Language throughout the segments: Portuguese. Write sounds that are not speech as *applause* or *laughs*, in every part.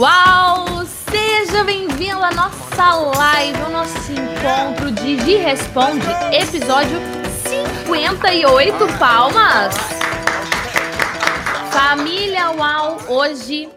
Uau! Seja bem-vindo à nossa live, ao nosso encontro de Gi Responde, episódio 58 palmas. Família Uau, hoje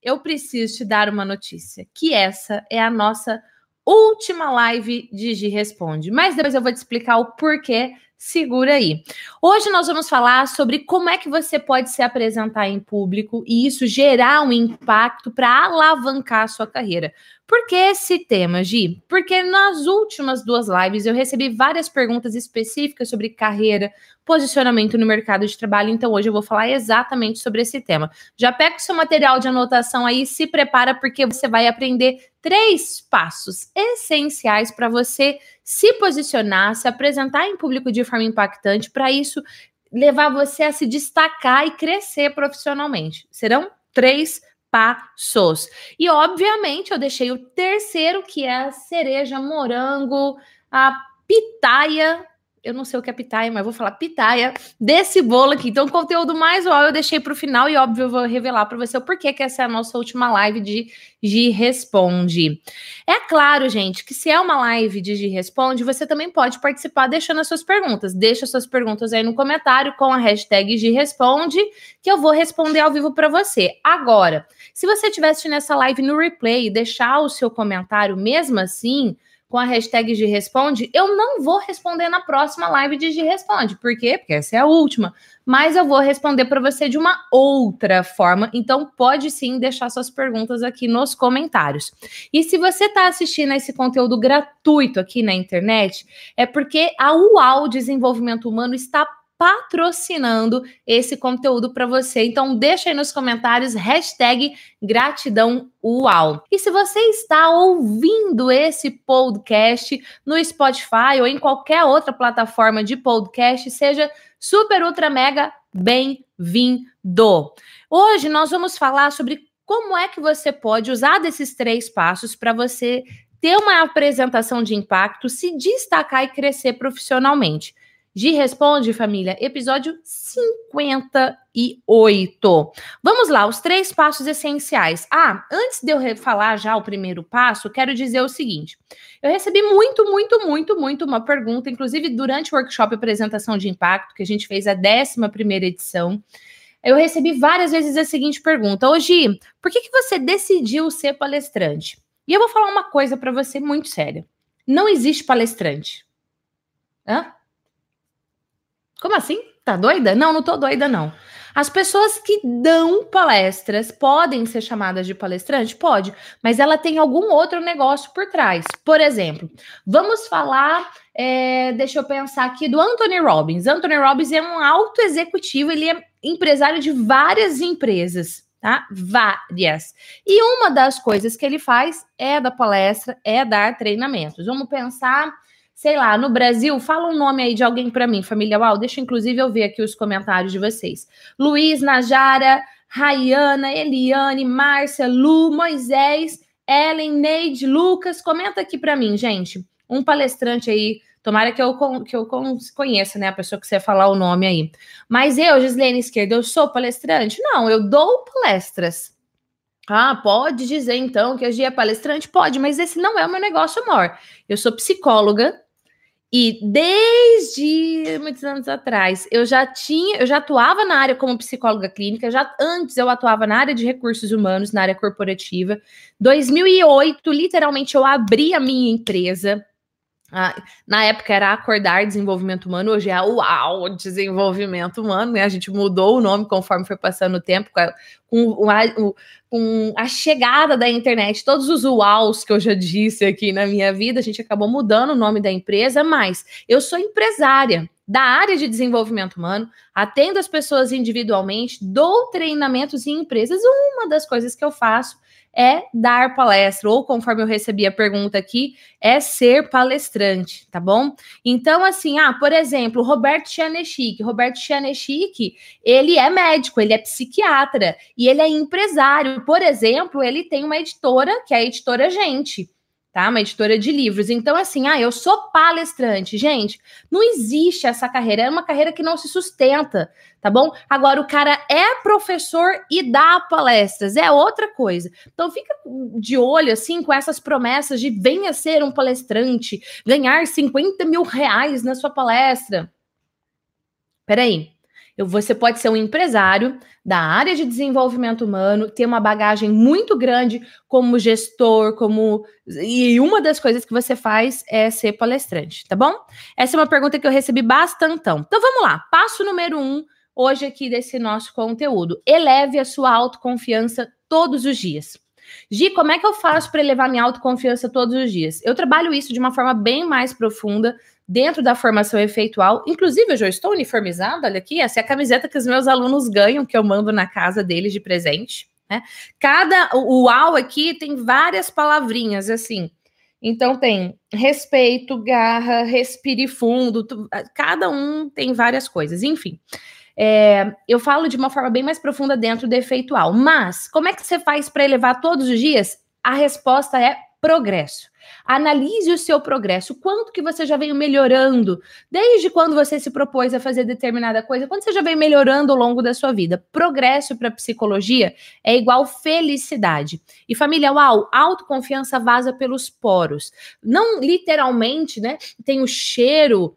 eu preciso te dar uma notícia, que essa é a nossa última live de Gi Responde. Mas depois eu vou te explicar o porquê segura aí. Hoje nós vamos falar sobre como é que você pode se apresentar em público e isso gerar um impacto para alavancar a sua carreira. Por que esse tema, Gi? Porque nas últimas duas lives eu recebi várias perguntas específicas sobre carreira, posicionamento no mercado de trabalho, então hoje eu vou falar exatamente sobre esse tema. Já pega o seu material de anotação aí, se prepara porque você vai aprender três passos essenciais para você se posicionar, se apresentar em público de forma impactante, para isso levar você a se destacar e crescer profissionalmente. Serão três passos. E, obviamente, eu deixei o terceiro, que é a cereja morango, a pitaia eu não sei o que é pitaia, mas vou falar pitaia desse bolo aqui. Então, o conteúdo mais uau eu deixei para o final e, óbvio, eu vou revelar para você o porquê que essa é a nossa última live de Gi Responde. É claro, gente, que se é uma live de Gi Responde, você também pode participar deixando as suas perguntas. Deixa suas perguntas aí no comentário com a hashtag Gi Responde, que eu vou responder ao vivo para você. Agora, se você estiver assistindo essa live no replay e deixar o seu comentário mesmo assim com a hashtag de responde, eu não vou responder na próxima live de responde. Por quê? Porque essa é a última. Mas eu vou responder para você de uma outra forma. Então pode sim deixar suas perguntas aqui nos comentários. E se você está assistindo esse conteúdo gratuito aqui na internet, é porque a UAU Desenvolvimento Humano está patrocinando esse conteúdo para você. Então deixa aí nos comentários hashtag gratidão uau. E se você está ouvindo esse podcast no Spotify ou em qualquer outra plataforma de podcast, seja super ultra mega bem-vindo. Hoje nós vamos falar sobre como é que você pode usar desses três passos para você ter uma apresentação de impacto, se destacar e crescer profissionalmente. Gi Responde, família, episódio 58. Vamos lá, os três passos essenciais. Ah, antes de eu falar já o primeiro passo, quero dizer o seguinte: eu recebi muito, muito, muito, muito uma pergunta, inclusive durante o workshop Apresentação de Impacto, que a gente fez a 11 edição. Eu recebi várias vezes a seguinte pergunta: Hoje, por que, que você decidiu ser palestrante? E eu vou falar uma coisa para você muito séria: não existe palestrante. Hã? Como assim? Tá doida? Não, não tô doida, não. As pessoas que dão palestras podem ser chamadas de palestrante? Pode, mas ela tem algum outro negócio por trás. Por exemplo, vamos falar, é, deixa eu pensar aqui, do Anthony Robbins. Anthony Robbins é um alto executivo, ele é empresário de várias empresas, tá? Várias. E uma das coisas que ele faz é da palestra, é dar treinamentos. Vamos pensar sei lá, no Brasil, fala um nome aí de alguém para mim, família Uau, deixa inclusive eu ver aqui os comentários de vocês. Luiz, Najara, Rayana, Eliane, Márcia, Lu, Moisés, Ellen, Neide, Lucas, comenta aqui para mim, gente. Um palestrante aí, tomara que eu, que eu conheça, né, a pessoa que você falar o nome aí. Mas eu, Gislene Esquerda, eu sou palestrante? Não, eu dou palestras. Ah, pode dizer então que a Gia é palestrante? Pode, mas esse não é o meu negócio, amor. Eu sou psicóloga, e desde muitos anos atrás, eu já tinha, eu já atuava na área como psicóloga clínica, já antes eu atuava na área de recursos humanos, na área corporativa. 2008, literalmente eu abri a minha empresa. Ah, na época era Acordar Desenvolvimento Humano, hoje é a UAU Desenvolvimento Humano, né? A gente mudou o nome conforme foi passando o tempo, com, com, com a chegada da internet, todos os uaus que eu já disse aqui na minha vida, a gente acabou mudando o nome da empresa, mas eu sou empresária da área de desenvolvimento humano, atendo as pessoas individualmente, dou treinamentos em empresas. Uma das coisas que eu faço é dar palestra, ou conforme eu recebi a pergunta aqui, é ser palestrante, tá bom? Então, assim, ah, por exemplo, Roberto Chianechik. Roberto Chianechik, ele é médico, ele é psiquiatra e ele é empresário. Por exemplo, ele tem uma editora, que é a editora Gente. Tá? Uma editora de livros. Então, assim, ah, eu sou palestrante. Gente, não existe essa carreira. É uma carreira que não se sustenta, tá bom? Agora, o cara é professor e dá palestras. É outra coisa. Então, fica de olho, assim, com essas promessas de venha ser um palestrante, ganhar 50 mil reais na sua palestra. Peraí. Você pode ser um empresário da área de desenvolvimento humano, ter uma bagagem muito grande como gestor, como. E uma das coisas que você faz é ser palestrante, tá bom? Essa é uma pergunta que eu recebi bastante. Então vamos lá. Passo número um, hoje aqui desse nosso conteúdo. Eleve a sua autoconfiança todos os dias. Gi, como é que eu faço para elevar minha autoconfiança todos os dias? Eu trabalho isso de uma forma bem mais profunda dentro da formação efeitual. Inclusive, eu já estou uniformizada, olha aqui, essa é a camiseta que os meus alunos ganham, que eu mando na casa deles de presente. Né? Cada, o UAU aqui tem várias palavrinhas, assim. Então tem respeito, garra, respire fundo, tu, cada um tem várias coisas, enfim. É, eu falo de uma forma bem mais profunda dentro do efeitual. Mas, como é que você faz para elevar todos os dias? A resposta é progresso. Analise o seu progresso, quanto que você já veio melhorando, desde quando você se propôs a fazer determinada coisa, quando você já veio melhorando ao longo da sua vida. Progresso para psicologia é igual felicidade. E família, uau, autoconfiança vaza pelos poros. Não literalmente, né? Tem o cheiro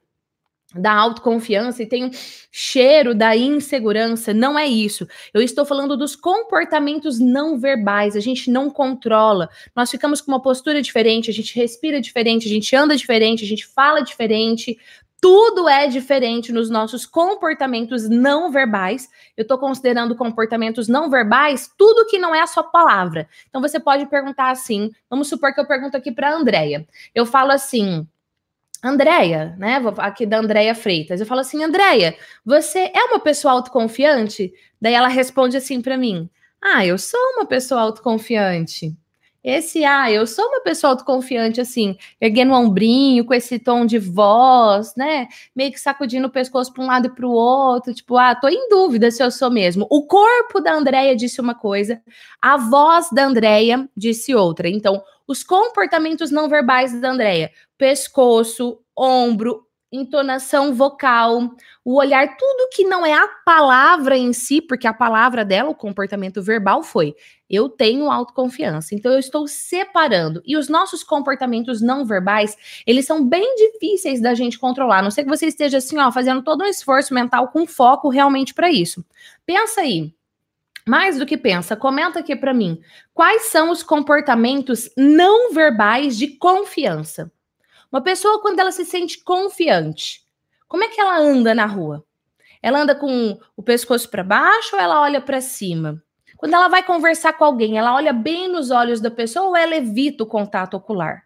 da autoconfiança e tem um cheiro da insegurança. Não é isso. Eu estou falando dos comportamentos não verbais. A gente não controla. Nós ficamos com uma postura diferente, a gente respira diferente, a gente anda diferente, a gente fala diferente. Tudo é diferente nos nossos comportamentos não verbais. Eu estou considerando comportamentos não verbais tudo que não é a sua palavra. Então você pode perguntar assim. Vamos supor que eu pergunto aqui para a Andrea. Eu falo assim: Andréia, né? Aqui da Andréia Freitas. Eu falo assim, Andréia, você é uma pessoa autoconfiante? Daí ela responde assim para mim: Ah, eu sou uma pessoa autoconfiante. Esse, ah, eu sou uma pessoa autoconfiante, assim, erguendo o ombrinho, com esse tom de voz, né? Meio que sacudindo o pescoço para um lado e para o outro, tipo, ah, tô em dúvida se eu sou mesmo. O corpo da Andréia disse uma coisa, a voz da Andréia disse outra. Então, os comportamentos não verbais da Andréia, pescoço, ombro, entonação vocal, o olhar, tudo que não é a palavra em si, porque a palavra dela, o comportamento verbal foi: eu tenho autoconfiança. Então eu estou separando. E os nossos comportamentos não verbais, eles são bem difíceis da gente controlar. A não sei que você esteja assim, ó, fazendo todo um esforço mental com foco realmente para isso. Pensa aí. Mais do que pensa, comenta aqui para mim. Quais são os comportamentos não verbais de confiança? Uma pessoa, quando ela se sente confiante, como é que ela anda na rua? Ela anda com o pescoço para baixo ou ela olha para cima? Quando ela vai conversar com alguém, ela olha bem nos olhos da pessoa ou ela evita o contato ocular?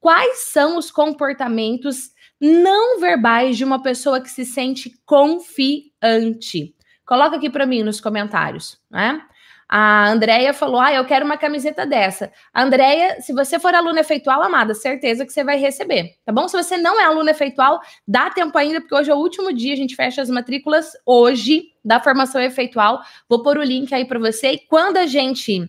Quais são os comportamentos não verbais de uma pessoa que se sente confiante? Coloca aqui para mim nos comentários, né? A Andrea falou: Ah, eu quero uma camiseta dessa. Andrea, se você for aluna efeitual, amada, certeza que você vai receber, tá bom? Se você não é aluna efeitual, dá tempo ainda, porque hoje é o último dia, a gente fecha as matrículas hoje da formação efeitual. Vou pôr o link aí para você. E quando a gente.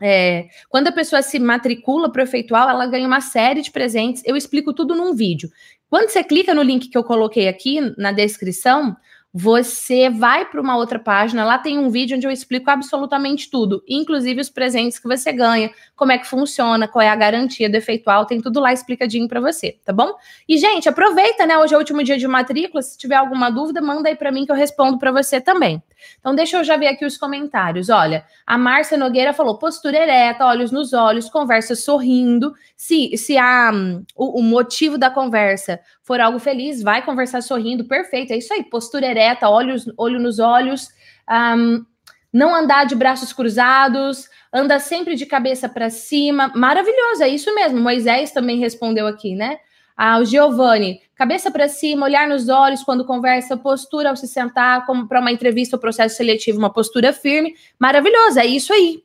É, quando a pessoa se matricula para o efeitual, ela ganha uma série de presentes. Eu explico tudo num vídeo. Quando você clica no link que eu coloquei aqui na descrição, você vai para uma outra página, lá tem um vídeo onde eu explico absolutamente tudo, inclusive os presentes que você ganha, como é que funciona, qual é a garantia do efeitual, tem tudo lá explicadinho para você, tá bom? E gente, aproveita, né? Hoje é o último dia de matrícula, se tiver alguma dúvida, manda aí para mim que eu respondo para você também. Então deixa eu já ver aqui os comentários. Olha, a Márcia Nogueira falou: postura ereta, olhos nos olhos, conversa sorrindo. Se se a o, o motivo da conversa for algo feliz, vai conversar sorrindo, perfeito. É isso aí, postura ereta, olhos, olho nos olhos, um, não andar de braços cruzados, anda sempre de cabeça para cima. Maravilhoso, é isso mesmo. Moisés também respondeu aqui, né? Ah, o Giovanni, cabeça para cima, olhar nos olhos quando conversa, postura ao se sentar, como para uma entrevista ou processo seletivo, uma postura firme. Maravilhoso, é isso aí.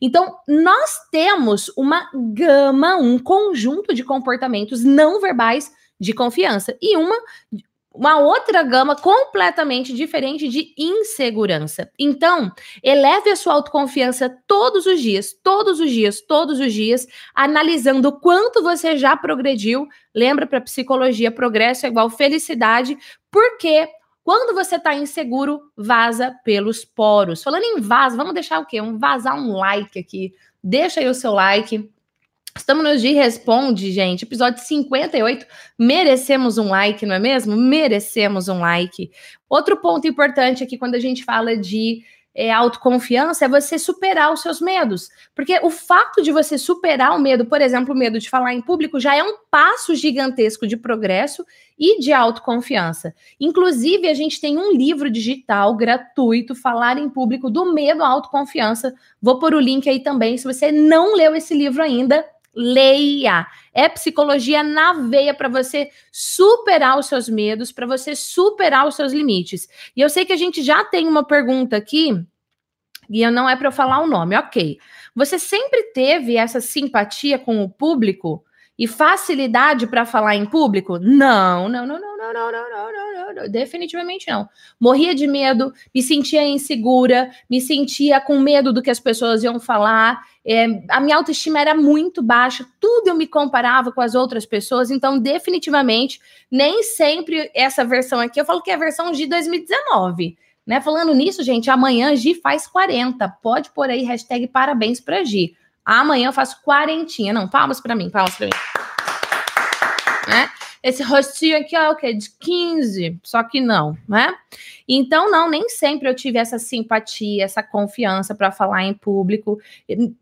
Então, nós temos uma gama, um conjunto de comportamentos não verbais de confiança. E uma, uma outra gama completamente diferente de insegurança. Então, eleve a sua autoconfiança todos os dias, todos os dias, todos os dias, analisando o quanto você já progrediu. Lembra para psicologia, progresso é igual felicidade, porque quando você está inseguro, vaza pelos poros. Falando em vaza, vamos deixar o quê? Um vazar um like aqui. Deixa aí o seu like Estamos no G Responde, gente. Episódio 58. Merecemos um like, não é mesmo? Merecemos um like. Outro ponto importante aqui quando a gente fala de é, autoconfiança é você superar os seus medos. Porque o fato de você superar o medo, por exemplo, o medo de falar em público, já é um passo gigantesco de progresso e de autoconfiança. Inclusive, a gente tem um livro digital gratuito, Falar em Público, do Medo à Autoconfiança. Vou pôr o link aí também. Se você não leu esse livro ainda, leia. É psicologia na veia para você superar os seus medos, para você superar os seus limites. E eu sei que a gente já tem uma pergunta aqui, e não é para eu falar o nome, ok. Você sempre teve essa simpatia com o público e facilidade para falar em público? Não, não, não, não, não, não, não, não, não, não, definitivamente não. Morria de medo, me sentia insegura, me sentia com medo do que as pessoas iam falar. É, a minha autoestima era muito baixa, tudo eu me comparava com as outras pessoas, então, definitivamente, nem sempre essa versão aqui, eu falo que é a versão de 2019. Né? Falando nisso, gente, amanhã Gi faz 40. Pode pôr aí hashtag parabéns para Gi. Amanhã eu faço quarentinha. Não, palmas para mim, palmas para mim. Né? Esse rostinho aqui é o quê? De 15, só que não, né? Então, não, nem sempre eu tive essa simpatia, essa confiança para falar em público.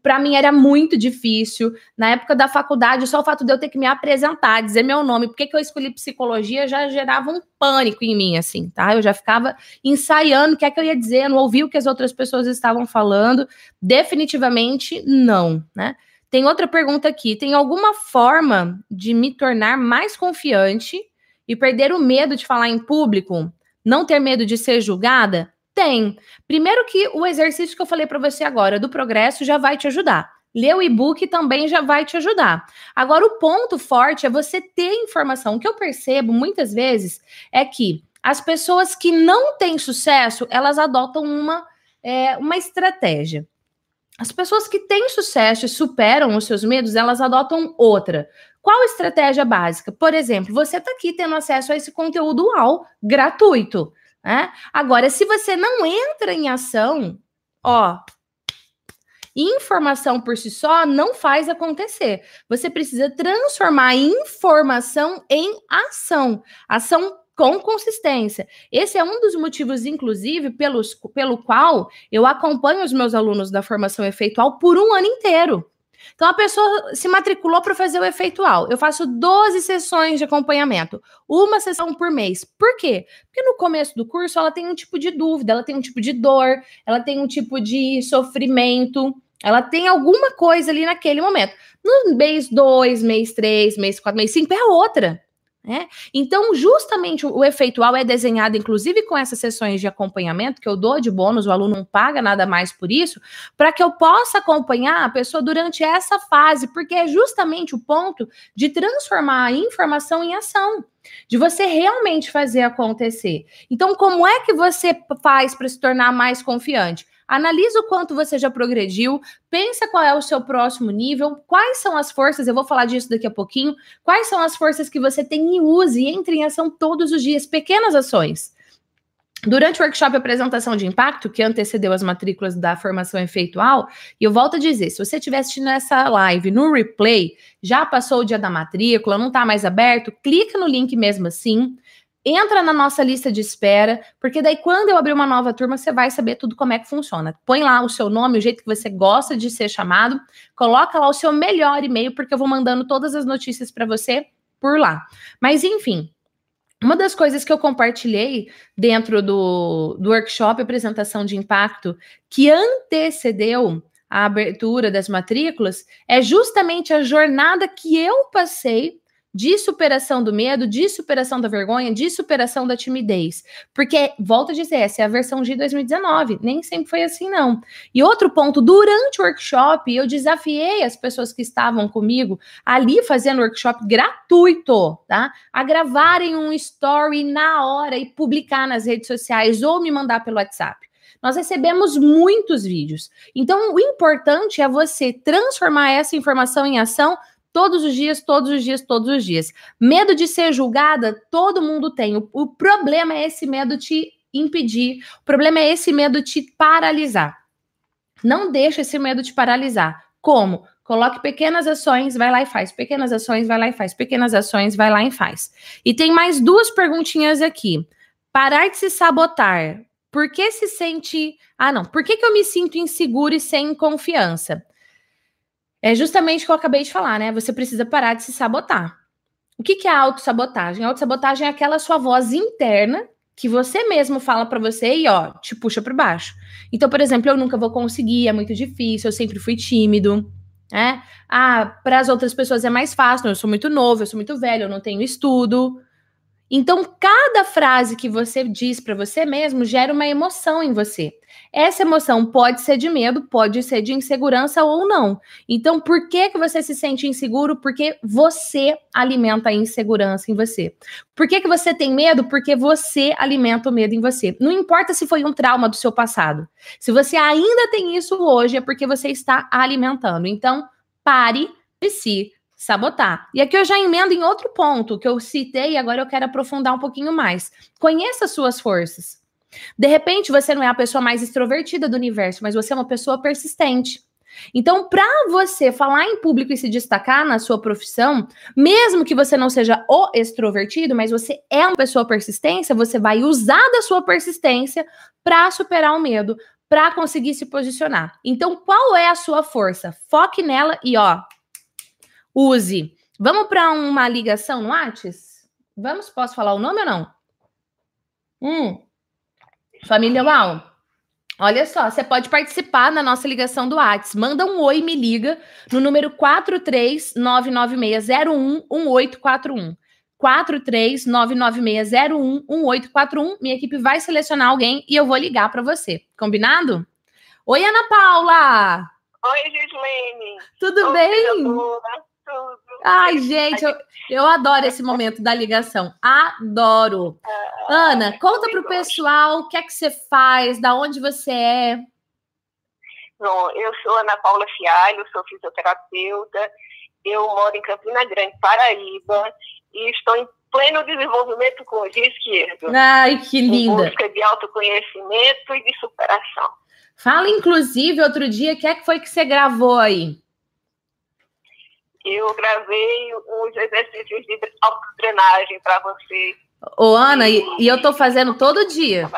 Para mim era muito difícil. Na época da faculdade, só o fato de eu ter que me apresentar, dizer meu nome, porque que eu escolhi psicologia já gerava um pânico em mim, assim, tá? Eu já ficava ensaiando o que é que eu ia dizer, não ouvia o que as outras pessoas estavam falando. Definitivamente não, né? Tem outra pergunta aqui. Tem alguma forma de me tornar mais confiante e perder o medo de falar em público? Não ter medo de ser julgada? Tem. Primeiro que o exercício que eu falei para você agora do progresso já vai te ajudar. Ler o e-book também já vai te ajudar. Agora, o ponto forte é você ter informação. O que eu percebo muitas vezes é que as pessoas que não têm sucesso, elas adotam uma, é, uma estratégia. As pessoas que têm sucesso e superam os seus medos, elas adotam outra. Qual estratégia básica? Por exemplo, você está aqui tendo acesso a esse conteúdo UAU gratuito. Né? Agora, se você não entra em ação, ó, informação por si só não faz acontecer. Você precisa transformar informação em ação. Ação com consistência. Esse é um dos motivos, inclusive, pelos, pelo qual eu acompanho os meus alunos da formação efeitual por um ano inteiro. Então, a pessoa se matriculou para fazer o efeitual. Eu faço 12 sessões de acompanhamento, uma sessão por mês. Por quê? Porque no começo do curso ela tem um tipo de dúvida, ela tem um tipo de dor, ela tem um tipo de sofrimento, ela tem alguma coisa ali naquele momento. No mês 2, mês 3, mês 4, mês 5 é outra. É? Então, justamente o, o efeitual é desenhado, inclusive com essas sessões de acompanhamento que eu dou de bônus, o aluno não paga nada mais por isso, para que eu possa acompanhar a pessoa durante essa fase, porque é justamente o ponto de transformar a informação em ação de você realmente fazer acontecer. Então, como é que você faz para se tornar mais confiante? Analisa o quanto você já progrediu, pensa qual é o seu próximo nível, quais são as forças, eu vou falar disso daqui a pouquinho, quais são as forças que você tem e use e entre em ação todos os dias, pequenas ações. Durante o workshop Apresentação de Impacto, que antecedeu as matrículas da formação efeitual, e eu volto a dizer, se você estiver assistindo essa live no replay, já passou o dia da matrícula, não está mais aberto, clica no link mesmo assim, entra na nossa lista de espera, porque daí quando eu abrir uma nova turma, você vai saber tudo como é que funciona. Põe lá o seu nome, o jeito que você gosta de ser chamado, coloca lá o seu melhor e-mail, porque eu vou mandando todas as notícias para você por lá. Mas enfim, uma das coisas que eu compartilhei dentro do, do workshop apresentação de impacto que antecedeu a abertura das matrículas é justamente a jornada que eu passei de superação do medo, de superação da vergonha, de superação da timidez. Porque, volta a dizer, essa é a versão de 2019. Nem sempre foi assim, não. E outro ponto, durante o workshop, eu desafiei as pessoas que estavam comigo ali fazendo workshop gratuito, tá? A gravarem um story na hora e publicar nas redes sociais ou me mandar pelo WhatsApp. Nós recebemos muitos vídeos. Então, o importante é você transformar essa informação em ação todos os dias, todos os dias, todos os dias. Medo de ser julgada, todo mundo tem. O, o problema é esse medo te impedir. O problema é esse medo te paralisar. Não deixa esse medo te paralisar. Como? Coloque pequenas ações, vai lá e faz. Pequenas ações, vai lá e faz. Pequenas ações, vai lá e faz. E tem mais duas perguntinhas aqui. Parar de se sabotar. Por que se sente. Ah, não. Por que, que eu me sinto inseguro e sem confiança? É justamente o que eu acabei de falar, né? Você precisa parar de se sabotar. O que, que é autossabotagem? Autossabotagem é aquela sua voz interna que você mesmo fala para você e, ó, te puxa para baixo. Então, por exemplo, eu nunca vou conseguir, é muito difícil, eu sempre fui tímido, né? Ah, para as outras pessoas é mais fácil, eu sou muito novo, eu sou muito velho, eu não tenho estudo. Então, cada frase que você diz para você mesmo gera uma emoção em você. Essa emoção pode ser de medo, pode ser de insegurança ou não. Então, por que que você se sente inseguro? Porque você alimenta a insegurança em você. Por que que você tem medo? Porque você alimenta o medo em você. Não importa se foi um trauma do seu passado. Se você ainda tem isso hoje, é porque você está alimentando. Então, pare de si sabotar. E aqui eu já emendo em outro ponto que eu citei e agora eu quero aprofundar um pouquinho mais. Conheça suas forças. De repente, você não é a pessoa mais extrovertida do universo, mas você é uma pessoa persistente. Então, para você falar em público e se destacar na sua profissão, mesmo que você não seja o extrovertido, mas você é uma pessoa persistência, você vai usar da sua persistência para superar o medo, para conseguir se posicionar. Então, qual é a sua força? Foque nela e ó, use. Vamos para uma ligação no Whats? Vamos? Posso falar o nome ou não? Hum. Família Uau. Olha só, você pode participar na nossa ligação do Whats. Manda um oi, me liga no número 43996011841. 43996011841. Minha equipe vai selecionar alguém e eu vou ligar para você. Combinado? Oi, Ana Paula! Oi, Gislene! Tudo Oi, bem? Tudo. Ai, gente, eu, eu adoro esse momento da ligação. Adoro. Ana, conta para o pessoal o que é que você faz, da onde você é. Bom, eu sou Ana Paula Fialho, sou fisioterapeuta. Eu moro em Campina Grande, Paraíba, e estou em pleno desenvolvimento com o dia esquerdo. Ai, que linda. Em busca de autoconhecimento e de superação. Fala, inclusive, outro dia, o que é que foi que você gravou aí? Eu gravei uns exercícios de autodrenagem para você. Ô, Ana, e, e eu tô fazendo todo dia.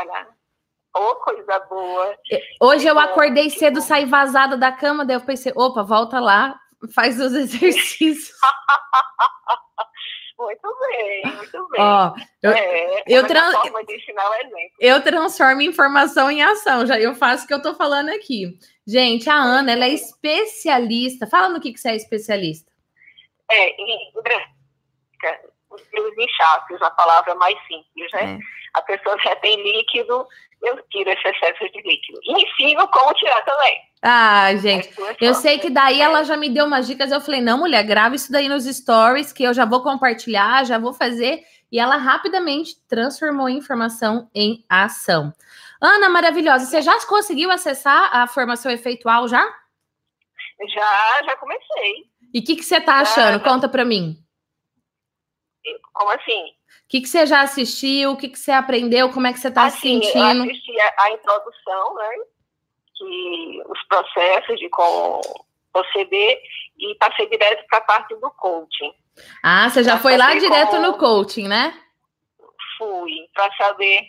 Ô, oh, coisa boa. Hoje eu acordei cedo, saí vazada da cama, daí eu pensei, opa, volta lá, faz os *laughs* exercícios. *laughs* muito bem, muito bem. Ó, eu, é, eu, trans... eu transformo informação em ação, já eu faço o que eu tô falando aqui. Gente, a Ana, ela é especialista. Fala no que, que você é especialista. É, em os inchaços, a palavra mais simples, né? É. A pessoa já tem líquido, eu tiro esse excesso de líquido. E ensino como tirar também. Ah, gente, eu sei que daí ela já me deu umas dicas, eu falei, não, mulher, grava isso daí nos stories, que eu já vou compartilhar, já vou fazer. E ela rapidamente transformou a informação em ação. Ana, maravilhosa, você já conseguiu acessar a formação efeitual já? Já, já comecei. E o que, que você tá achando? Ah, Conta para mim. Como assim? O que, que você já assistiu? O que, que você aprendeu? Como é que você está assim, se sentindo? Eu assisti a, a, introdução, né? Que os processos de como proceder e passei direto para a parte do coaching. Ah, você já, foi lá direto como... no coaching, né? Fui, para saber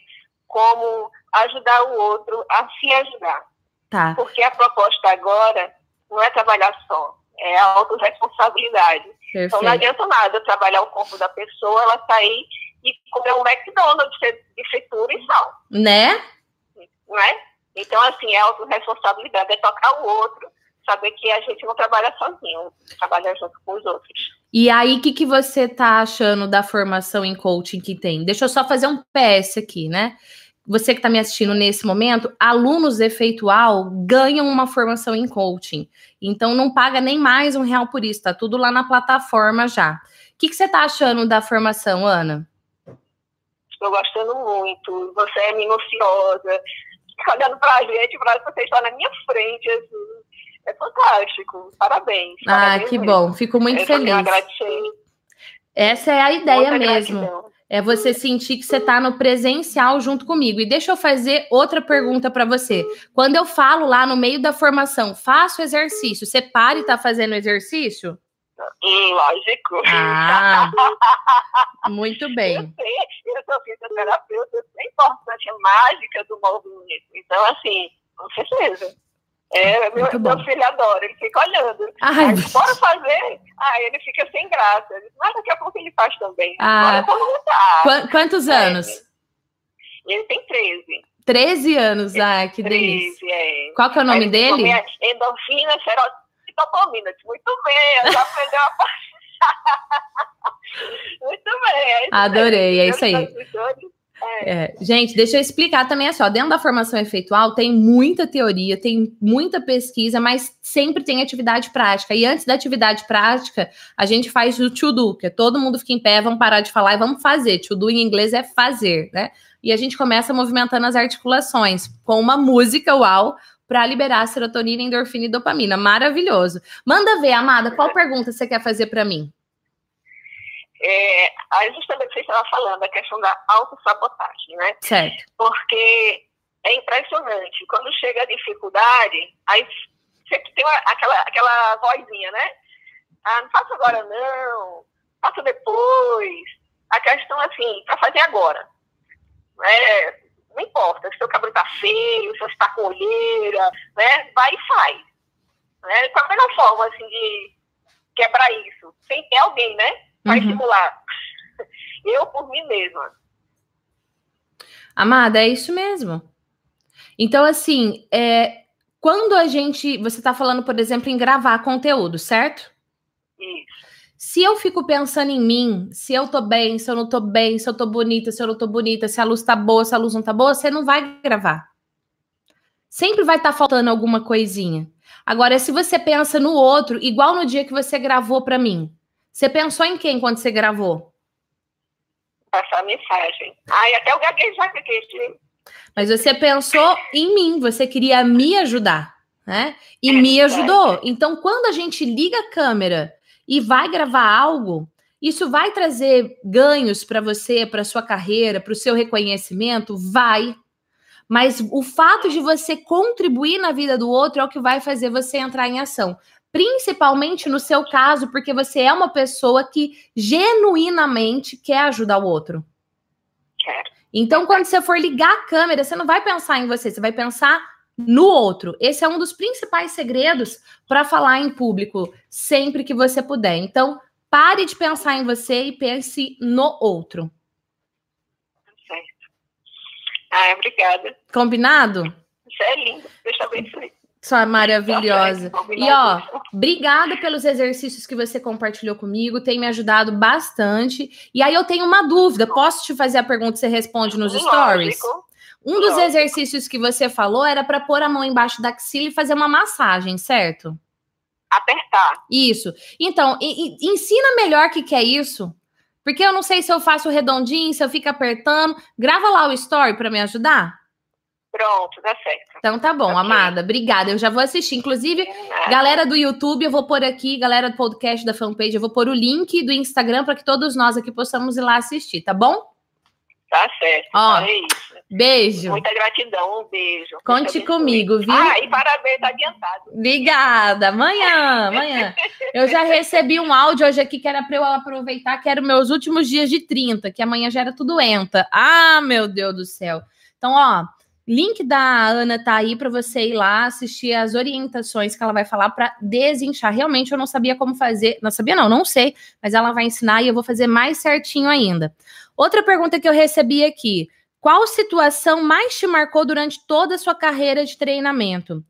como ajudar o outro a se ajudar. Tá. Porque a proposta agora não é trabalhar só é a autorresponsabilidade. Perfeito. Então não adianta nada trabalhar o corpo da pessoa, ela sair e comer um McDonald's de fritura e sal. Né? Não é? Então, assim, é autorresponsabilidade, é tocar o outro saber que a gente não trabalha sozinho, trabalha junto com os outros. E aí, o que, que você tá achando da formação em coaching que tem? Deixa eu só fazer um PS aqui, né? Você que está me assistindo nesse momento, alunos efeitual ganham uma formação em coaching. Então, não paga nem mais um real por isso, tá tudo lá na plataforma já. O que, que você tá achando da formação, Ana? Estou gostando muito. Você é minuciosa, olhando para a gente, para você estar na minha frente, assim é fantástico. Parabéns. Ah, parabéns que mesmo. bom. Fico muito feliz. Essa é a ideia mesmo. Gratidão. É você sentir que você está no presencial junto comigo. E deixa eu fazer outra pergunta para você. Quando eu falo lá no meio da formação, faço exercício, você para e está fazendo exercício? Lógico. Ah, *laughs* muito bem. Eu sei, eu sou fisioterapeuta, eu sei a importância mágica do movimento. Então, assim, com certeza. É, meu, meu, filho adora, ele fica olhando. Ai, aí, bora fazer. Aí ele fica sem graça. Mas daqui a pouco ele faz também. Ah, Qu quantos é, anos? Ele tem 13. 13 anos, ah, que 13, delícia. É. Qual que é o nome dele? Endorfina, e dopamina. Muito bem, já aprendeu a *laughs* *laughs* Muito bem. É Adorei, é isso aí. É. gente, deixa eu explicar também assim, dentro da formação efeitual tem muita teoria, tem muita pesquisa, mas sempre tem atividade prática. E antes da atividade prática, a gente faz o to do, que é todo mundo fica em pé, vamos parar de falar e vamos fazer. To do em inglês é fazer, né? E a gente começa movimentando as articulações com uma música, uau, para liberar serotonina, endorfina e dopamina. Maravilhoso. Manda ver, amada, qual pergunta você quer fazer para mim? É, justamente o que você estava falando, a questão da autossabotagem, né? Certo. Porque é impressionante, quando chega a dificuldade, aí sempre tem uma, aquela, aquela vozinha, né? Ah, não faço agora não, faço depois. A questão, assim, para fazer agora. É, não importa se o cabelo tá feio, se você está com olheira, né? Vai e faz. Né? Qual a melhor forma, assim, de quebrar isso? Sem ter alguém, né? Vai uhum. Eu por mim mesma. Amada, é isso mesmo. Então, assim, é, quando a gente. Você está falando, por exemplo, em gravar conteúdo, certo? Isso. Se eu fico pensando em mim, se eu tô bem, se eu não tô bem, se eu tô bonita, se eu não tô bonita, se a luz tá boa, se a luz não tá boa, você não vai gravar. Sempre vai estar tá faltando alguma coisinha. Agora, se você pensa no outro, igual no dia que você gravou para mim, você pensou em quem quando você gravou? Passar mensagem. Ai, até o gaguejar que Mas você pensou em mim, você queria me ajudar, né? E é, me ajudou. Então, quando a gente liga a câmera e vai gravar algo, isso vai trazer ganhos para você, para sua carreira, para o seu reconhecimento? Vai. Mas o fato de você contribuir na vida do outro é o que vai fazer você entrar em ação principalmente no seu caso, porque você é uma pessoa que genuinamente quer ajudar o outro. Quero. Então, quando você for ligar a câmera, você não vai pensar em você, você vai pensar no outro. Esse é um dos principais segredos para falar em público sempre que você puder. Então, pare de pensar em você e pense no outro. Certo. Ah, obrigada. Combinado? Isso é lindo. Deixa eu ver Só maravilhosa. E ó, obrigada pelos exercícios que você compartilhou comigo, tem me ajudado bastante. E aí eu tenho uma dúvida, posso te fazer a pergunta e você responde nos stories? Um dos exercícios que você falou era para pôr a mão embaixo da axila e fazer uma massagem, certo? Apertar. Isso. Então, e, e, ensina melhor o que, que é isso. Porque eu não sei se eu faço redondinho, se eu fico apertando. Grava lá o story para me ajudar. Pronto, dá certo. Então tá bom, okay. amada. Obrigada. Eu já vou assistir. Inclusive, galera do YouTube, eu vou pôr aqui, galera do podcast da fanpage, eu vou pôr o link do Instagram para que todos nós aqui possamos ir lá assistir, tá bom? Tá certo. Ó, é isso. Beijo. Muita gratidão, um beijo. Conte comigo, viu? Ah, e parabéns adiantado. Obrigada. Amanhã, amanhã. Eu já *laughs* recebi um áudio hoje aqui que era para eu aproveitar, que era meus últimos dias de 30, que amanhã já era tudo enta. Ah, meu Deus do céu. Então, ó, Link da Ana tá aí para você ir lá assistir as orientações que ela vai falar para desinchar. Realmente eu não sabia como fazer, não sabia não, não sei, mas ela vai ensinar e eu vou fazer mais certinho ainda. Outra pergunta que eu recebi aqui: qual situação mais te marcou durante toda a sua carreira de treinamento?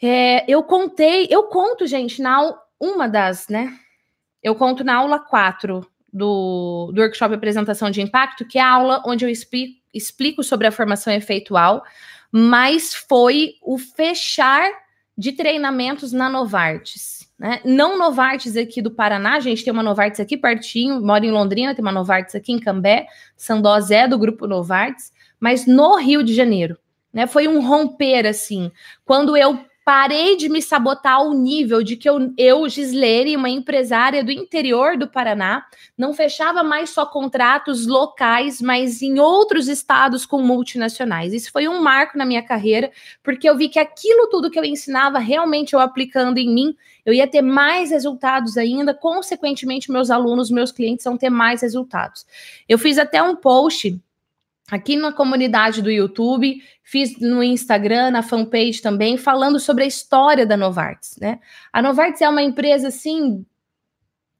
É, eu contei, eu conto, gente, na uma das, né? Eu conto na aula 4 do, do workshop Apresentação de Impacto, que é a aula onde eu explico, explico sobre a formação efeitual, mas foi o fechar de treinamentos na Novartis. Né? Não Novartis aqui do Paraná, a gente tem uma Novartis aqui pertinho, mora em Londrina, tem uma Novartis aqui em Cambé, Sandós é do grupo Novartis, mas no Rio de Janeiro. Né? Foi um romper, assim, quando eu parei de me sabotar ao nível de que eu, eu, Gislene, uma empresária do interior do Paraná, não fechava mais só contratos locais, mas em outros estados com multinacionais. Isso foi um marco na minha carreira, porque eu vi que aquilo tudo que eu ensinava, realmente eu aplicando em mim, eu ia ter mais resultados ainda, consequentemente, meus alunos, meus clientes vão ter mais resultados. Eu fiz até um post aqui na comunidade do YouTube, fiz no Instagram, na fanpage também, falando sobre a história da Novartis, né? A Novartis é uma empresa assim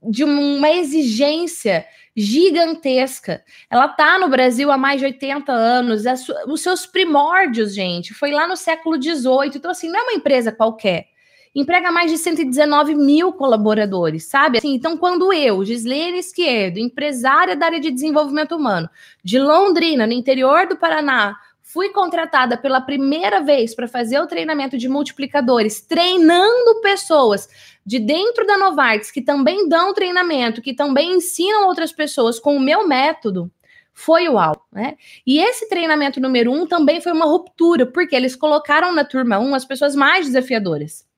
de uma exigência gigantesca. Ela tá no Brasil há mais de 80 anos, é os seus primórdios, gente, foi lá no século XVIII. Então, assim, não é uma empresa qualquer emprega mais de 119 mil colaboradores, sabe? Assim, então, quando eu, Gislene Esquerdo, empresária da área de desenvolvimento humano, de Londrina, no interior do Paraná, fui contratada pela primeira vez para fazer o treinamento de multiplicadores, treinando pessoas de dentro da Novartis, que também dão treinamento, que também ensinam outras pessoas com o meu método, foi uau, né? E esse treinamento número um também foi uma ruptura, porque eles colocaram na turma um as pessoas mais desafiadoras.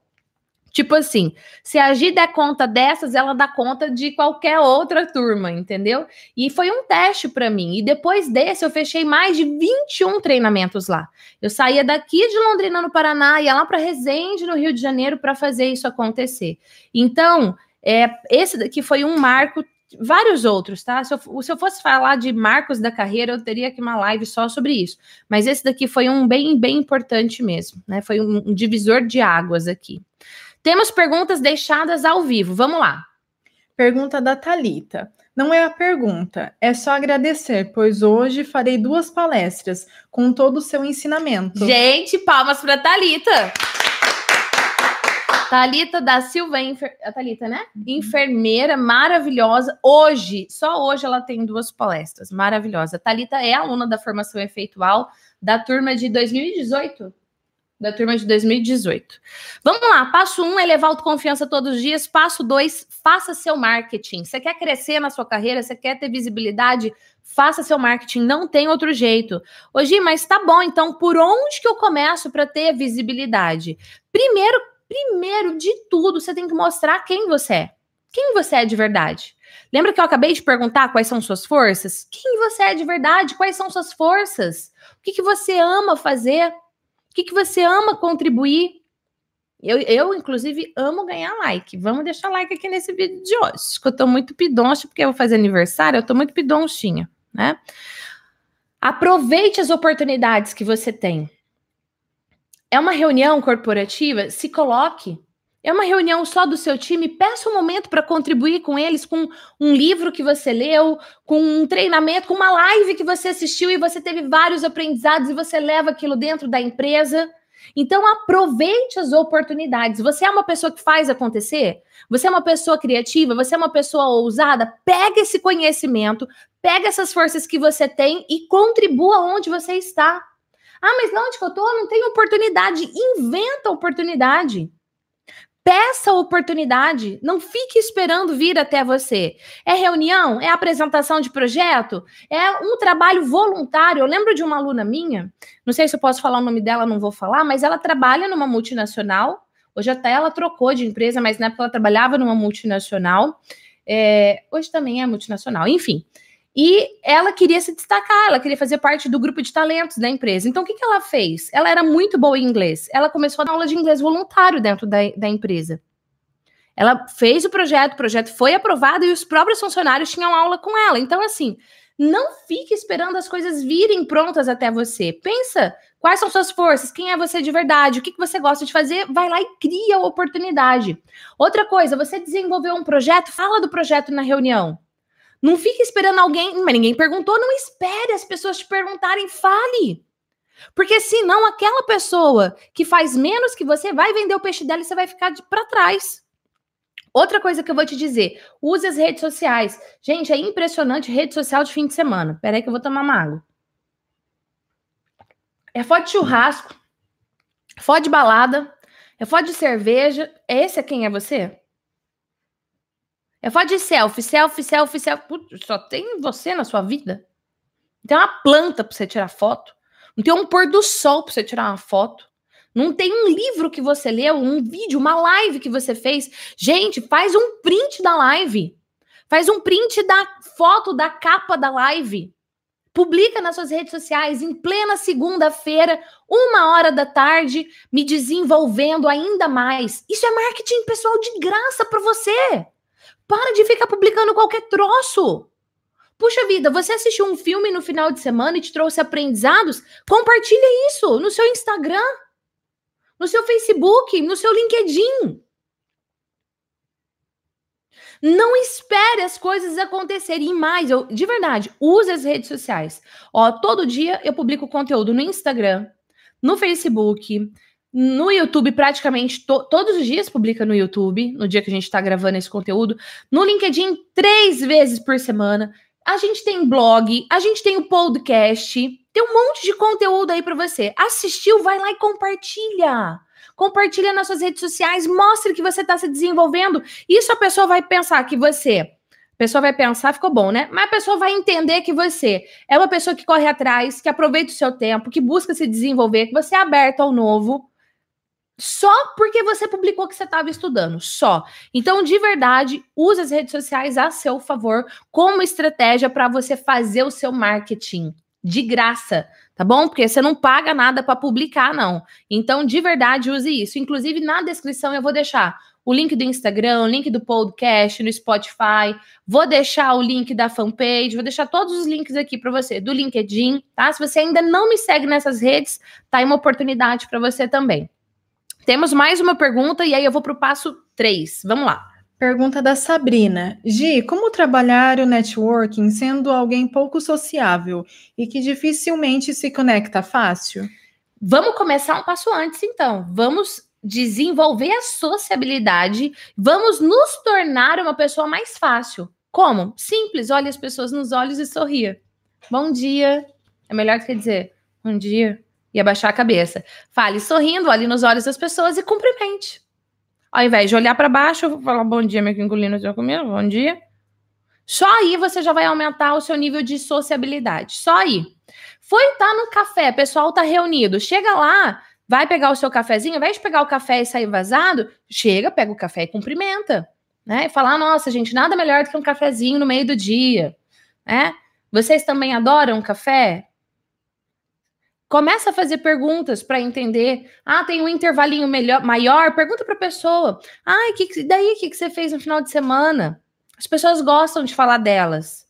Tipo assim, se a Gi der conta dessas, ela dá conta de qualquer outra turma, entendeu? E foi um teste para mim. E depois desse, eu fechei mais de 21 treinamentos lá. Eu saía daqui de Londrina, no Paraná, ia lá para Resende, no Rio de Janeiro, para fazer isso acontecer. Então, é, esse daqui foi um marco vários outros, tá? Se eu, se eu, fosse falar de marcos da carreira, eu teria aqui uma live só sobre isso. Mas esse daqui foi um bem, bem importante mesmo, né? Foi um, um divisor de águas aqui. Temos perguntas deixadas ao vivo. Vamos lá. Pergunta da Talita. Não é a pergunta, é só agradecer, pois hoje farei duas palestras com todo o seu ensinamento. Gente, palmas para Talita. Talita da Silva, enfer... a Talita, né? Uhum. Enfermeira maravilhosa. Hoje, só hoje ela tem duas palestras. Maravilhosa. Talita é aluna da formação efeitual da turma de 2018 da turma de 2018. Vamos lá, passo um, elevar autoconfiança todos os dias. Passo dois, faça seu marketing. Você quer crescer na sua carreira, você quer ter visibilidade, faça seu marketing, não tem outro jeito. Hoje, mas tá bom, então por onde que eu começo para ter visibilidade? Primeiro, primeiro de tudo, você tem que mostrar quem você é. Quem você é de verdade? Lembra que eu acabei de perguntar quais são suas forças? Quem você é de verdade? Quais são suas forças? O que, que você ama fazer? O que, que você ama contribuir? Eu, eu, inclusive, amo ganhar like. Vamos deixar like aqui nesse vídeo de hoje. Que eu tô muito pidoncha, porque eu vou fazer aniversário, eu tô muito pidonchinha, né? Aproveite as oportunidades que você tem. É uma reunião corporativa? Se coloque. É uma reunião só do seu time? Peça um momento para contribuir com eles, com um livro que você leu, com um treinamento, com uma live que você assistiu e você teve vários aprendizados e você leva aquilo dentro da empresa. Então, aproveite as oportunidades. Você é uma pessoa que faz acontecer? Você é uma pessoa criativa? Você é uma pessoa ousada? Pega esse conhecimento, pega essas forças que você tem e contribua onde você está. Ah, mas não, onde eu tô? Não tem oportunidade. Inventa oportunidade. Peça a oportunidade, não fique esperando vir até você. É reunião? É apresentação de projeto? É um trabalho voluntário. Eu lembro de uma aluna minha, não sei se eu posso falar o nome dela, não vou falar, mas ela trabalha numa multinacional. Hoje até ela trocou de empresa, mas na época ela trabalhava numa multinacional. É, hoje também é multinacional, enfim. E ela queria se destacar, ela queria fazer parte do grupo de talentos da empresa. Então, o que, que ela fez? Ela era muito boa em inglês. Ela começou a dar aula de inglês voluntário dentro da, da empresa. Ela fez o projeto, o projeto foi aprovado e os próprios funcionários tinham aula com ela. Então, assim, não fique esperando as coisas virem prontas até você. Pensa quais são suas forças, quem é você de verdade, o que, que você gosta de fazer, vai lá e cria a oportunidade. Outra coisa, você desenvolveu um projeto, fala do projeto na reunião. Não fique esperando alguém, mas ninguém perguntou, não espere as pessoas te perguntarem, fale. Porque senão aquela pessoa que faz menos que você vai vender o peixe dela e você vai ficar para trás. Outra coisa que eu vou te dizer, use as redes sociais. Gente, é impressionante rede social de fim de semana. Peraí que eu vou tomar uma água. É foto de churrasco, foto de balada, é foto de cerveja. Esse é quem é você? É foto de selfie, selfie, selfie, selfie. Putz, só tem você na sua vida? Tem uma planta para você tirar foto. Não tem um pôr do sol para você tirar uma foto. Não tem um livro que você leu, um vídeo, uma live que você fez. Gente, faz um print da live. Faz um print da foto da capa da live. Publica nas suas redes sociais em plena segunda-feira, uma hora da tarde, me desenvolvendo ainda mais. Isso é marketing pessoal de graça para você. Para de ficar publicando qualquer troço. Puxa vida, você assistiu um filme no final de semana e te trouxe aprendizados? Compartilha isso no seu Instagram no seu Facebook, no seu LinkedIn. Não espere as coisas acontecerem. Mais, eu, de verdade, use as redes sociais. Ó, todo dia eu publico conteúdo no Instagram, no Facebook, no YouTube, praticamente to todos os dias publica no YouTube, no dia que a gente está gravando esse conteúdo. No LinkedIn, três vezes por semana. A gente tem blog, a gente tem o podcast. Tem um monte de conteúdo aí para você. Assistiu, vai lá e compartilha. Compartilha nas suas redes sociais, mostre que você está se desenvolvendo. Isso a pessoa vai pensar que você. A pessoa vai pensar, ficou bom, né? Mas a pessoa vai entender que você é uma pessoa que corre atrás, que aproveita o seu tempo, que busca se desenvolver, que você é aberto ao novo só porque você publicou que você estava estudando, só. Então, de verdade, use as redes sociais a seu favor como estratégia para você fazer o seu marketing de graça, tá bom? Porque você não paga nada para publicar, não. Então, de verdade, use isso. Inclusive, na descrição eu vou deixar o link do Instagram, o link do podcast no Spotify, vou deixar o link da fanpage, vou deixar todos os links aqui para você, do LinkedIn, tá? Se você ainda não me segue nessas redes, tá aí uma oportunidade para você também. Temos mais uma pergunta e aí eu vou para o passo 3. Vamos lá. Pergunta da Sabrina. Gi, como trabalhar o networking sendo alguém pouco sociável e que dificilmente se conecta fácil? Vamos começar um passo antes, então. Vamos desenvolver a sociabilidade, vamos nos tornar uma pessoa mais fácil. Como? Simples, olhe as pessoas nos olhos e sorria. Bom dia. É melhor que dizer bom dia e abaixar a cabeça. Fale sorrindo, olhe nos olhos das pessoas e cumprimente. Ao invés de olhar para baixo, eu vou falar bom dia, meu engolindo seu comida, bom dia. Só aí você já vai aumentar o seu nível de sociabilidade. Só aí. Foi estar tá no café, pessoal tá reunido. Chega lá, vai pegar o seu cafezinho, ao invés de pegar o café e sair vazado, chega, pega o café e cumprimenta. Né? E falar, nossa, gente, nada melhor do que um cafezinho no meio do dia. Né? Vocês também adoram café? Começa a fazer perguntas para entender. Ah, tem um intervalinho melhor, maior. Pergunta para a pessoa. Ah, que, daí o que, que você fez no final de semana? As pessoas gostam de falar delas.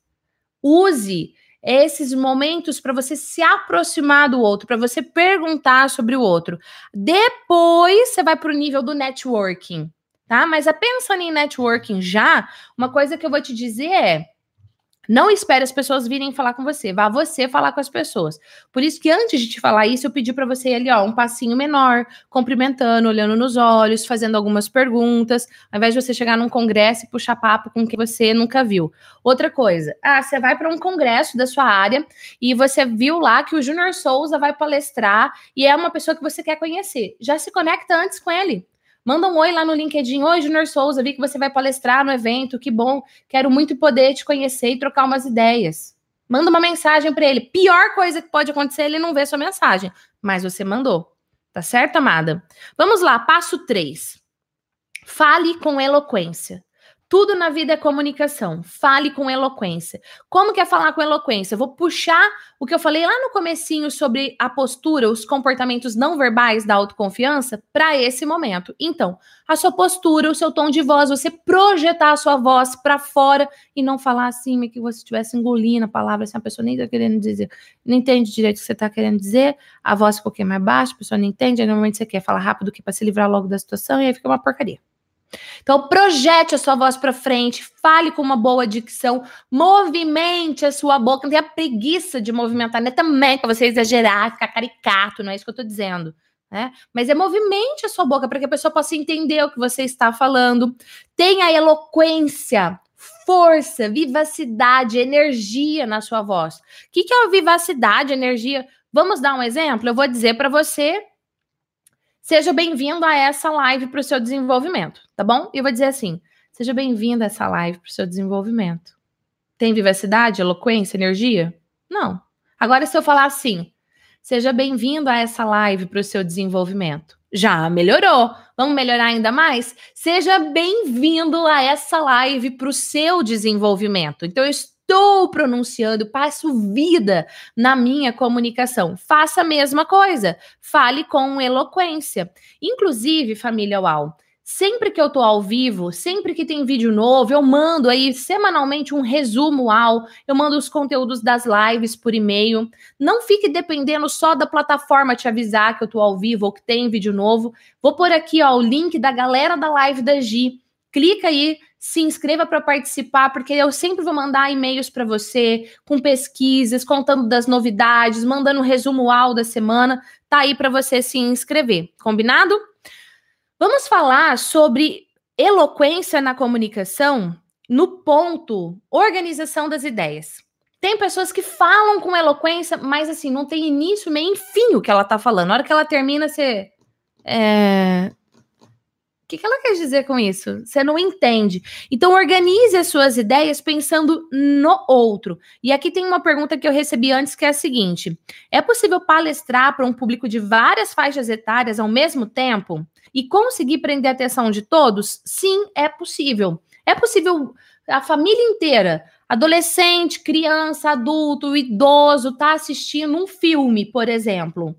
Use esses momentos para você se aproximar do outro, para você perguntar sobre o outro. Depois você vai para o nível do networking, tá? Mas a pensando em networking já, uma coisa que eu vou te dizer é não espere as pessoas virem falar com você, vá você falar com as pessoas. Por isso que antes de te falar isso, eu pedi para você ir ali, ó, um passinho menor, cumprimentando, olhando nos olhos, fazendo algumas perguntas, ao invés de você chegar num congresso e puxar papo com quem você nunca viu. Outra coisa, ah, você vai para um congresso da sua área e você viu lá que o Júnior Souza vai palestrar e é uma pessoa que você quer conhecer. Já se conecta antes com ele. Manda um oi lá no LinkedIn. Oi, Junior Souza, vi que você vai palestrar no evento, que bom. Quero muito poder te conhecer e trocar umas ideias. Manda uma mensagem para ele. Pior coisa que pode acontecer, ele não ver sua mensagem, mas você mandou. Tá certo, amada? Vamos lá, passo 3. Fale com eloquência. Tudo na vida é comunicação. Fale com eloquência. Como que é falar com eloquência? Eu vou puxar o que eu falei lá no comecinho sobre a postura, os comportamentos não verbais da autoconfiança para esse momento. Então, a sua postura, o seu tom de voz, você projetar a sua voz para fora e não falar assim, que você estivesse engolindo a palavra, assim, a pessoa nem está querendo dizer, não entende direito o que você está querendo dizer, a voz ficou um mais baixa, a pessoa não entende, aí normalmente você quer falar rápido que para se livrar logo da situação e aí fica uma porcaria. Então, projete a sua voz para frente, fale com uma boa dicção, movimente a sua boca, não tenha preguiça de movimentar, não é também para você exagerar, ficar caricato, não é isso que eu estou dizendo. Né? Mas é movimente a sua boca para que a pessoa possa entender o que você está falando. Tenha eloquência, força, vivacidade, energia na sua voz. O que, que é vivacidade, energia? Vamos dar um exemplo? Eu vou dizer para você Seja bem-vindo a essa live para o seu desenvolvimento, tá bom? E eu vou dizer assim: seja bem-vindo a essa live para o seu desenvolvimento. Tem vivacidade, eloquência, energia? Não. Agora, se eu falar assim, seja bem-vindo a essa live para o seu desenvolvimento. Já melhorou. Vamos melhorar ainda mais? Seja bem-vindo a essa live para o seu desenvolvimento. Então, eu estou pronunciando, passo vida na minha comunicação. Faça a mesma coisa. Fale com eloquência. Inclusive, família UAU, sempre que eu tô ao vivo, sempre que tem vídeo novo, eu mando aí semanalmente um resumo ao, eu mando os conteúdos das lives por e-mail. Não fique dependendo só da plataforma te avisar que eu tô ao vivo ou que tem vídeo novo. Vou pôr aqui, ó, o link da galera da live da Gi. Clica aí, se inscreva para participar, porque eu sempre vou mandar e-mails para você com pesquisas, contando das novidades, mandando um resumo ao da semana. Tá aí para você se inscrever. Combinado? Vamos falar sobre eloquência na comunicação no ponto organização das ideias. Tem pessoas que falam com eloquência, mas assim, não tem início, meio e fim o que ela tá falando. Na hora que ela termina, você. É, que, que ela quer dizer com isso? Você não entende. Então, organize as suas ideias pensando no outro. E aqui tem uma pergunta que eu recebi antes, que é a seguinte: é possível palestrar para um público de várias faixas etárias ao mesmo tempo e conseguir prender a atenção de todos? Sim, é possível. É possível a família inteira, adolescente, criança, adulto, idoso, tá assistindo um filme, por exemplo.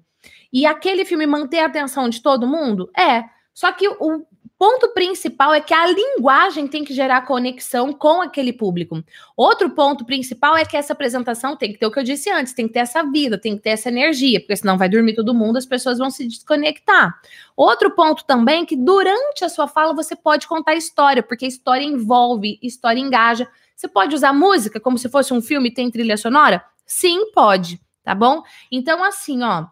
E aquele filme manter a atenção de todo mundo? É. Só que o ponto principal é que a linguagem tem que gerar conexão com aquele público. Outro ponto principal é que essa apresentação tem que ter o que eu disse antes, tem que ter essa vida, tem que ter essa energia, porque senão vai dormir todo mundo, as pessoas vão se desconectar. Outro ponto também é que durante a sua fala você pode contar história, porque história envolve, história engaja. Você pode usar música como se fosse um filme tem trilha sonora? Sim, pode, tá bom? Então assim, ó,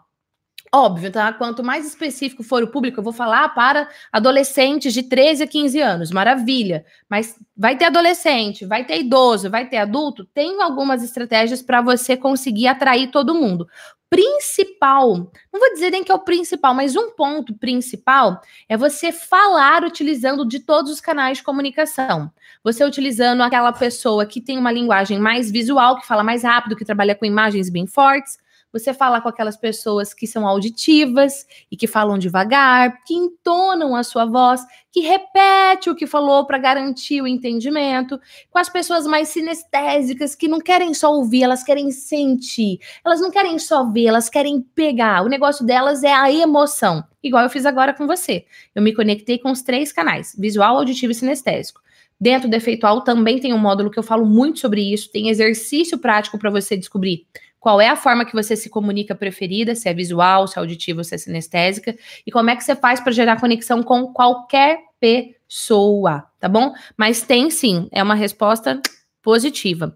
Óbvio, tá? Quanto mais específico for o público, eu vou falar para adolescentes de 13 a 15 anos, maravilha. Mas vai ter adolescente, vai ter idoso, vai ter adulto, tem algumas estratégias para você conseguir atrair todo mundo. Principal, não vou dizer nem que é o principal, mas um ponto principal é você falar utilizando de todos os canais de comunicação. Você utilizando aquela pessoa que tem uma linguagem mais visual, que fala mais rápido, que trabalha com imagens bem fortes você fala com aquelas pessoas que são auditivas e que falam devagar, que entonam a sua voz, que repete o que falou para garantir o entendimento, com as pessoas mais sinestésicas que não querem só ouvir, elas querem sentir. Elas não querem só ver, elas querem pegar. O negócio delas é a emoção, igual eu fiz agora com você. Eu me conectei com os três canais: visual, auditivo e sinestésico. Dentro do Efeitual também tem um módulo que eu falo muito sobre isso, tem exercício prático para você descobrir qual é a forma que você se comunica preferida, se é visual, se é auditivo, se é sinestésica, e como é que você faz para gerar conexão com qualquer pessoa, tá bom? Mas tem sim, é uma resposta positiva.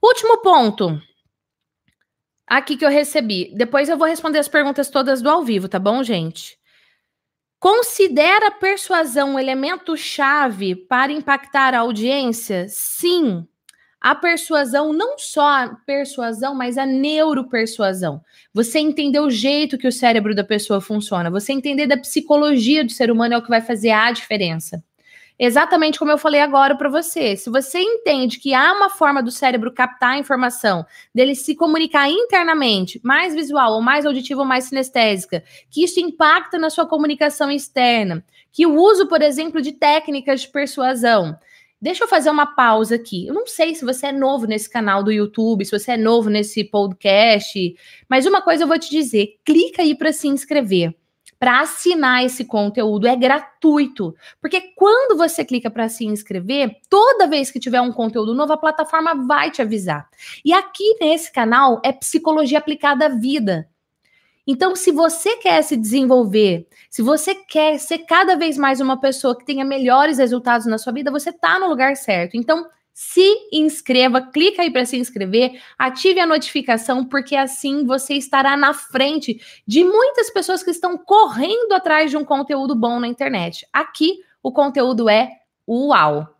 Último ponto. Aqui que eu recebi. Depois eu vou responder as perguntas todas do ao vivo, tá bom, gente? Considera a persuasão um elemento chave para impactar a audiência? Sim. A persuasão, não só a persuasão, mas a neuropersuasão. Você entender o jeito que o cérebro da pessoa funciona, você entender da psicologia do ser humano é o que vai fazer a diferença. Exatamente como eu falei agora para você. Se você entende que há uma forma do cérebro captar a informação, dele se comunicar internamente, mais visual, ou mais auditiva, ou mais sinestésica, que isso impacta na sua comunicação externa, que o uso, por exemplo, de técnicas de persuasão, Deixa eu fazer uma pausa aqui. Eu não sei se você é novo nesse canal do YouTube, se você é novo nesse podcast, mas uma coisa eu vou te dizer: clica aí para se inscrever. Para assinar esse conteúdo é gratuito, porque quando você clica para se inscrever, toda vez que tiver um conteúdo novo, a plataforma vai te avisar. E aqui nesse canal é psicologia aplicada à vida. Então, se você quer se desenvolver, se você quer ser cada vez mais uma pessoa que tenha melhores resultados na sua vida, você está no lugar certo. Então, se inscreva, clica aí para se inscrever, ative a notificação, porque assim você estará na frente de muitas pessoas que estão correndo atrás de um conteúdo bom na internet. Aqui o conteúdo é uau.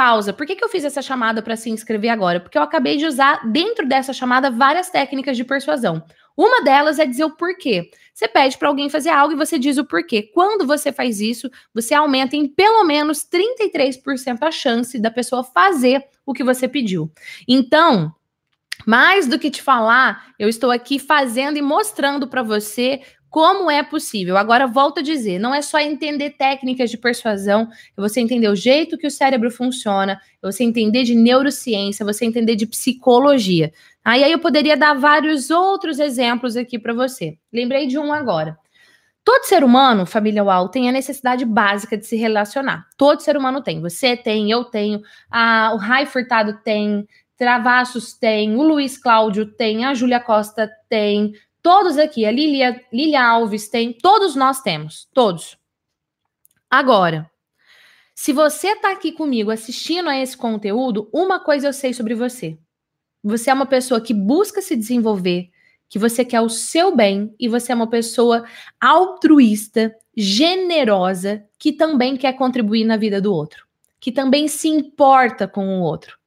Pausa. Por que, que eu fiz essa chamada para se inscrever agora? Porque eu acabei de usar dentro dessa chamada várias técnicas de persuasão. Uma delas é dizer o porquê. Você pede para alguém fazer algo e você diz o porquê. Quando você faz isso, você aumenta em pelo menos 33% a chance da pessoa fazer o que você pediu. Então, mais do que te falar, eu estou aqui fazendo e mostrando para você como é possível? Agora, volto a dizer, não é só entender técnicas de persuasão, é você entender o jeito que o cérebro funciona, é você entender de neurociência, é você entender de psicologia. Aí, aí eu poderia dar vários outros exemplos aqui para você. Lembrei de um agora. Todo ser humano, família UAU, tem a necessidade básica de se relacionar. Todo ser humano tem. Você tem, eu tenho, a, o Rai Furtado tem, Travassos tem, o Luiz Cláudio tem, a Júlia Costa tem, Todos aqui, a Lilia, Lilia Alves tem, todos nós temos, todos. Agora, se você está aqui comigo assistindo a esse conteúdo, uma coisa eu sei sobre você. Você é uma pessoa que busca se desenvolver, que você quer o seu bem e você é uma pessoa altruísta, generosa, que também quer contribuir na vida do outro, que também se importa com o outro.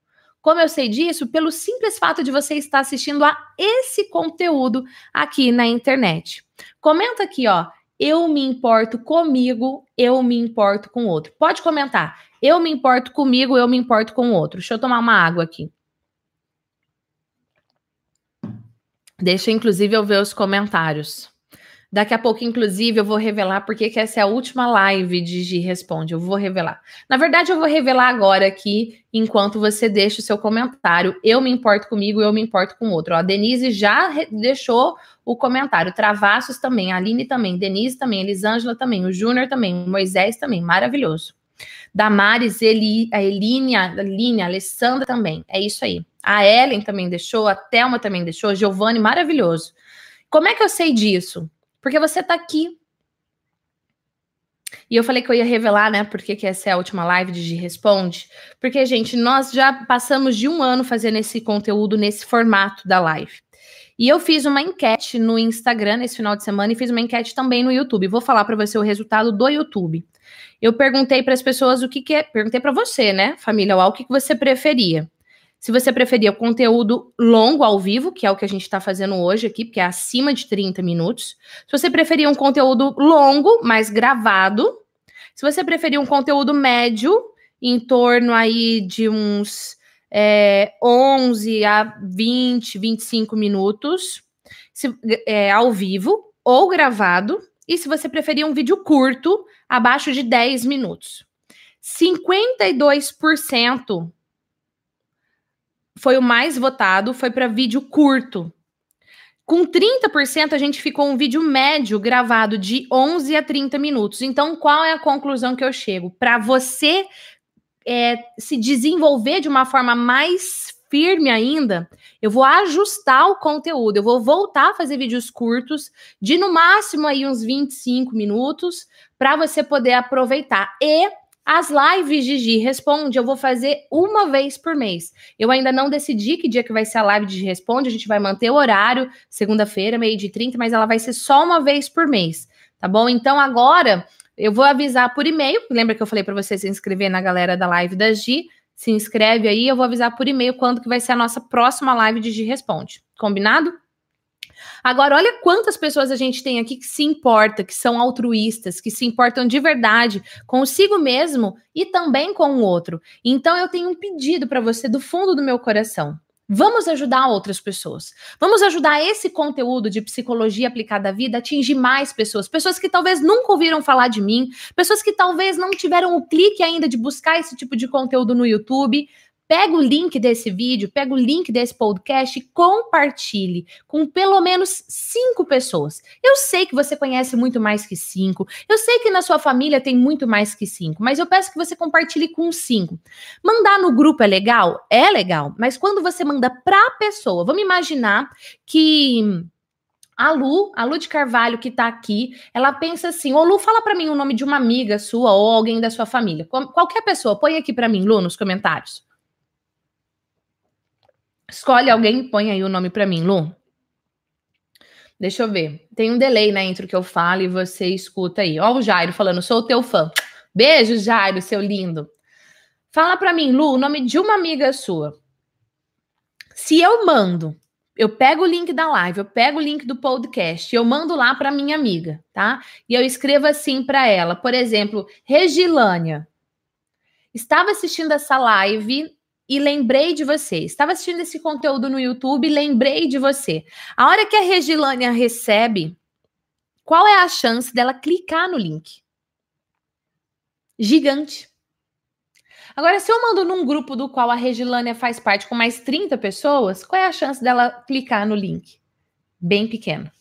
Como eu sei disso? Pelo simples fato de você estar assistindo a esse conteúdo aqui na internet. Comenta aqui, ó. Eu me importo comigo, eu me importo com o outro. Pode comentar. Eu me importo comigo, eu me importo com o outro. Deixa eu tomar uma água aqui. Deixa, inclusive, eu ver os comentários. Daqui a pouco, inclusive, eu vou revelar porque que essa é a última live de Gi Responde. Eu vou revelar. Na verdade, eu vou revelar agora aqui, enquanto você deixa o seu comentário. Eu me importo comigo, eu me importo com o outro. Ó, a Denise já deixou o comentário. Travassos também, a Aline também, Denise também, Elisângela também, o Júnior também, o Moisés também. Maravilhoso. Damares, Eli, a Eline, a a Alessandra também. É isso aí. A Ellen também deixou, a Thelma também deixou, Giovanni, maravilhoso. Como é que eu sei disso? Porque você tá aqui. E eu falei que eu ia revelar, né? Porque que essa é a última live de G Responde. Porque, gente, nós já passamos de um ano fazendo esse conteúdo nesse formato da live. E eu fiz uma enquete no Instagram nesse final de semana e fiz uma enquete também no YouTube. Vou falar para você o resultado do YouTube. Eu perguntei para as pessoas o que, que é. Perguntei para você, né, família, o que, que você preferia. Se você preferia o conteúdo longo ao vivo, que é o que a gente está fazendo hoje aqui, porque é acima de 30 minutos. Se você preferia um conteúdo longo, mais gravado. Se você preferia um conteúdo médio, em torno aí de uns é, 11 a 20, 25 minutos, se, é, ao vivo ou gravado. E se você preferia um vídeo curto, abaixo de 10 minutos. 52% foi o mais votado, foi para vídeo curto. Com 30%, a gente ficou um vídeo médio gravado de 11 a 30 minutos. Então, qual é a conclusão que eu chego? Para você é, se desenvolver de uma forma mais firme ainda, eu vou ajustar o conteúdo, eu vou voltar a fazer vídeos curtos, de no máximo aí uns 25 minutos, para você poder aproveitar. E as lives de Responde eu vou fazer uma vez por mês. Eu ainda não decidi que dia que vai ser a live de Responde, a gente vai manter o horário, segunda-feira, meio de 30, mas ela vai ser só uma vez por mês, tá bom? Então agora eu vou avisar por e-mail, lembra que eu falei para você se inscrever na galera da live da Gi? Se inscreve aí, eu vou avisar por e-mail quando que vai ser a nossa próxima live de Gi Responde. Combinado? Agora, olha quantas pessoas a gente tem aqui que se importa, que são altruístas, que se importam de verdade consigo mesmo e também com o outro. Então, eu tenho um pedido para você do fundo do meu coração. Vamos ajudar outras pessoas. Vamos ajudar esse conteúdo de psicologia aplicada à vida a atingir mais pessoas. Pessoas que talvez nunca ouviram falar de mim, pessoas que talvez não tiveram o clique ainda de buscar esse tipo de conteúdo no YouTube. Pega o link desse vídeo, pega o link desse podcast e compartilhe com pelo menos cinco pessoas. Eu sei que você conhece muito mais que cinco, eu sei que na sua família tem muito mais que cinco, mas eu peço que você compartilhe com cinco. Mandar no grupo é legal? É legal, mas quando você manda para a pessoa, vamos imaginar que A Lu, a Lu de Carvalho que tá aqui, ela pensa assim: Ô Lu, fala para mim o nome de uma amiga sua ou alguém da sua família. Qualquer pessoa, põe aqui para mim, Lu, nos comentários. Escolhe alguém e põe aí o nome para mim, Lu. Deixa eu ver. Tem um delay na intro que eu falo e você escuta aí. Ó o Jairo falando, sou teu fã. Beijo, Jairo, seu lindo. Fala para mim, Lu, o nome de uma amiga sua. Se eu mando eu pego o link da live, eu pego o link do podcast, eu mando lá para minha amiga, tá? E eu escrevo assim para ela, por exemplo, Regilânia, estava assistindo essa live e lembrei de você. Estava assistindo esse conteúdo no YouTube e lembrei de você. A hora que a Regilânia recebe, qual é a chance dela clicar no link? Gigante. Agora, se eu mando num grupo do qual a Regilânia faz parte com mais 30 pessoas, qual é a chance dela clicar no link? Bem pequeno.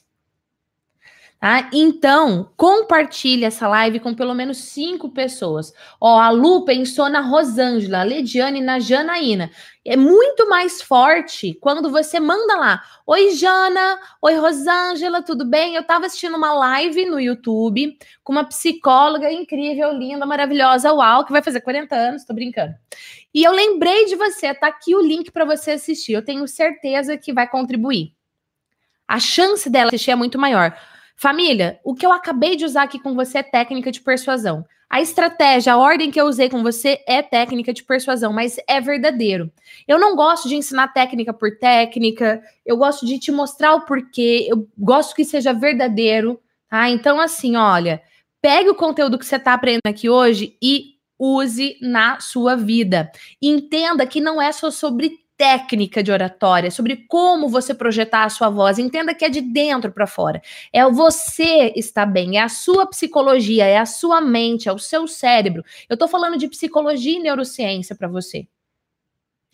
Tá? Então, compartilhe essa live com pelo menos cinco pessoas. Ó, a Lu pensou na Rosângela, a Lediane na Janaína. É muito mais forte quando você manda lá. Oi, Jana. Oi, Rosângela, tudo bem? Eu tava assistindo uma live no YouTube com uma psicóloga incrível, linda, maravilhosa, uau, que vai fazer 40 anos, tô brincando. E eu lembrei de você, tá aqui o link para você assistir. Eu tenho certeza que vai contribuir. A chance dela assistir é muito maior. Família, o que eu acabei de usar aqui com você é técnica de persuasão. A estratégia, a ordem que eu usei com você é técnica de persuasão, mas é verdadeiro. Eu não gosto de ensinar técnica por técnica, eu gosto de te mostrar o porquê, eu gosto que seja verdadeiro, tá? Então, assim, olha, pegue o conteúdo que você está aprendendo aqui hoje e use na sua vida. Entenda que não é só sobre técnica de oratória, sobre como você projetar a sua voz. Entenda que é de dentro para fora. É você estar bem, é a sua psicologia, é a sua mente, é o seu cérebro. Eu estou falando de psicologia e neurociência para você.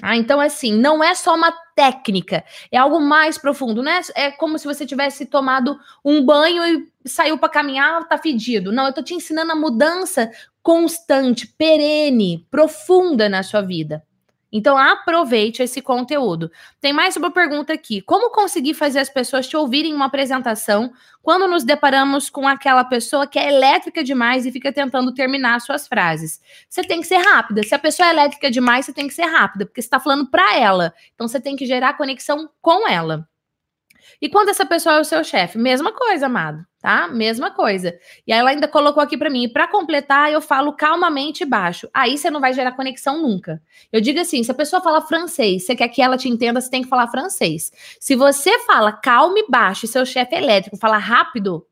Ah, então, assim, não é só uma técnica, é algo mais profundo, né? É como se você tivesse tomado um banho e saiu para caminhar, tá fedido. Não, eu tô te ensinando a mudança constante, perene, profunda na sua vida. Então aproveite esse conteúdo. Tem mais uma pergunta aqui. Como conseguir fazer as pessoas te ouvirem em uma apresentação quando nos deparamos com aquela pessoa que é elétrica demais e fica tentando terminar suas frases? Você tem que ser rápida. Se a pessoa é elétrica demais, você tem que ser rápida, porque você está falando para ela. Então você tem que gerar conexão com ela. E quando essa pessoa é o seu chefe? Mesma coisa, amado, tá? Mesma coisa. E ela ainda colocou aqui para mim, para completar, eu falo calmamente baixo. Aí você não vai gerar conexão nunca. Eu digo assim, se a pessoa fala francês, você quer que ela te entenda, você tem que falar francês. Se você fala calma e baixo seu chefe é elétrico fala rápido,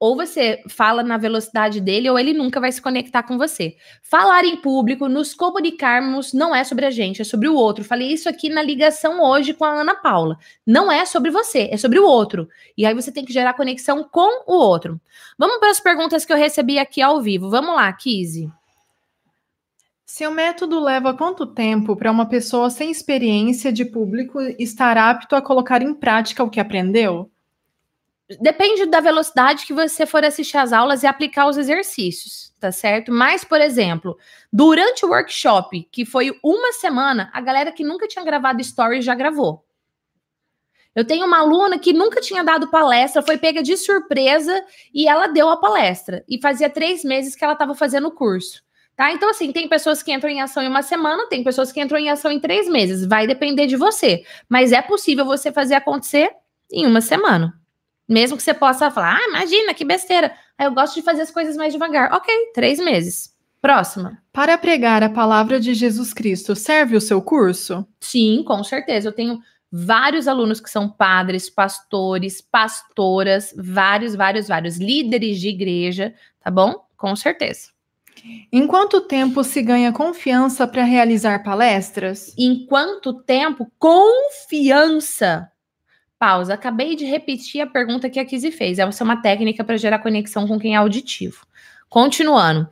ou você fala na velocidade dele, ou ele nunca vai se conectar com você. Falar em público, nos comunicarmos, não é sobre a gente, é sobre o outro. Falei isso aqui na ligação hoje com a Ana Paula. Não é sobre você, é sobre o outro. E aí você tem que gerar conexão com o outro. Vamos para as perguntas que eu recebi aqui ao vivo. Vamos lá, Kizzy. Seu método leva quanto tempo para uma pessoa sem experiência de público estar apto a colocar em prática o que aprendeu? Depende da velocidade que você for assistir às aulas e aplicar os exercícios, tá certo? Mas, por exemplo, durante o workshop, que foi uma semana, a galera que nunca tinha gravado story já gravou. Eu tenho uma aluna que nunca tinha dado palestra, foi pega de surpresa e ela deu a palestra. E fazia três meses que ela estava fazendo o curso. Tá? Então, assim, tem pessoas que entram em ação em uma semana, tem pessoas que entram em ação em três meses. Vai depender de você. Mas é possível você fazer acontecer em uma semana. Mesmo que você possa falar, ah, imagina, que besteira. Aí eu gosto de fazer as coisas mais devagar. Ok, três meses. Próxima. Para pregar a palavra de Jesus Cristo, serve o seu curso? Sim, com certeza. Eu tenho vários alunos que são padres, pastores, pastoras, vários, vários, vários líderes de igreja, tá bom? Com certeza. Em quanto tempo se ganha confiança para realizar palestras? Em quanto tempo? Confiança Pausa. Acabei de repetir a pergunta que a Kizzy fez. Essa é uma técnica para gerar conexão com quem é auditivo. Continuando.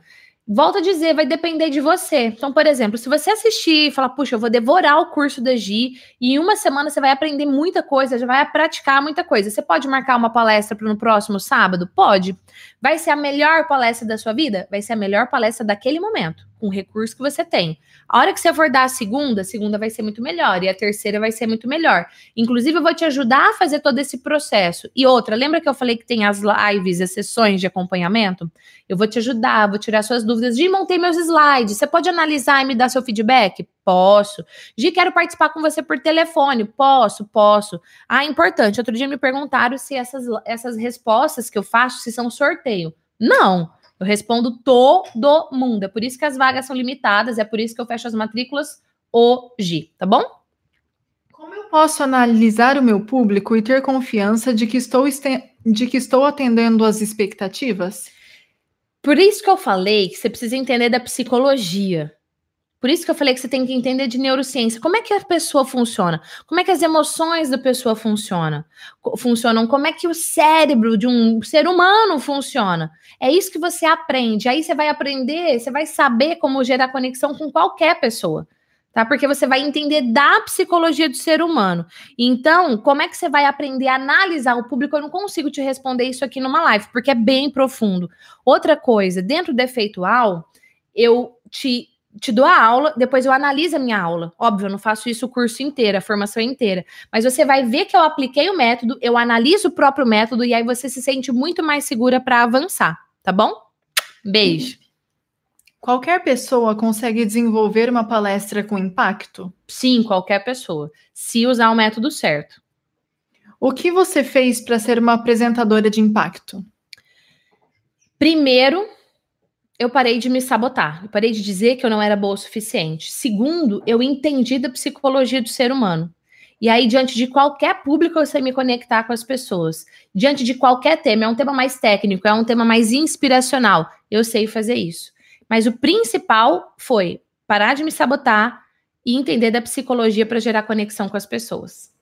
Volto a dizer, vai depender de você. Então, por exemplo, se você assistir e falar, puxa, eu vou devorar o curso da Gi, e em uma semana você vai aprender muita coisa, já vai praticar muita coisa. Você pode marcar uma palestra para no próximo sábado? Pode. Vai ser a melhor palestra da sua vida? Vai ser a melhor palestra daquele momento. Com o recurso que você tem. A hora que você for dar a segunda, a segunda vai ser muito melhor e a terceira vai ser muito melhor. Inclusive, eu vou te ajudar a fazer todo esse processo. E outra, lembra que eu falei que tem as lives, as sessões de acompanhamento? Eu vou te ajudar, vou tirar suas dúvidas. De montei meus slides. Você pode analisar e me dar seu feedback? Posso. Gi, quero participar com você por telefone. Posso, posso. Ah, importante. Outro dia me perguntaram se essas, essas respostas que eu faço, se são sorteio. Não. Eu respondo todo mundo. É por isso que as vagas são limitadas, é por isso que eu fecho as matrículas hoje, tá bom? Como eu posso analisar o meu público e ter confiança de que estou, de que estou atendendo às expectativas? Por isso que eu falei que você precisa entender da psicologia. Por isso que eu falei que você tem que entender de neurociência. Como é que a pessoa funciona? Como é que as emoções da pessoa funcionam? Funcionam? Como é que o cérebro de um ser humano funciona? É isso que você aprende. Aí você vai aprender, você vai saber como gerar conexão com qualquer pessoa. Tá? Porque você vai entender da psicologia do ser humano. Então, como é que você vai aprender a analisar o público? Eu não consigo te responder isso aqui numa live, porque é bem profundo. Outra coisa, dentro do efeitual, eu te te dou a aula, depois eu analiso a minha aula. Óbvio, eu não faço isso o curso inteiro, a formação inteira. Mas você vai ver que eu apliquei o método, eu analiso o próprio método e aí você se sente muito mais segura para avançar, tá bom? Beijo. Qualquer pessoa consegue desenvolver uma palestra com impacto? Sim, qualquer pessoa, se usar o método certo. O que você fez para ser uma apresentadora de impacto? Primeiro, eu parei de me sabotar. Eu parei de dizer que eu não era boa o suficiente. Segundo, eu entendi da psicologia do ser humano. E aí, diante de qualquer público, eu sei me conectar com as pessoas. Diante de qualquer tema, é um tema mais técnico, é um tema mais inspiracional. Eu sei fazer isso. Mas o principal foi parar de me sabotar e entender da psicologia para gerar conexão com as pessoas.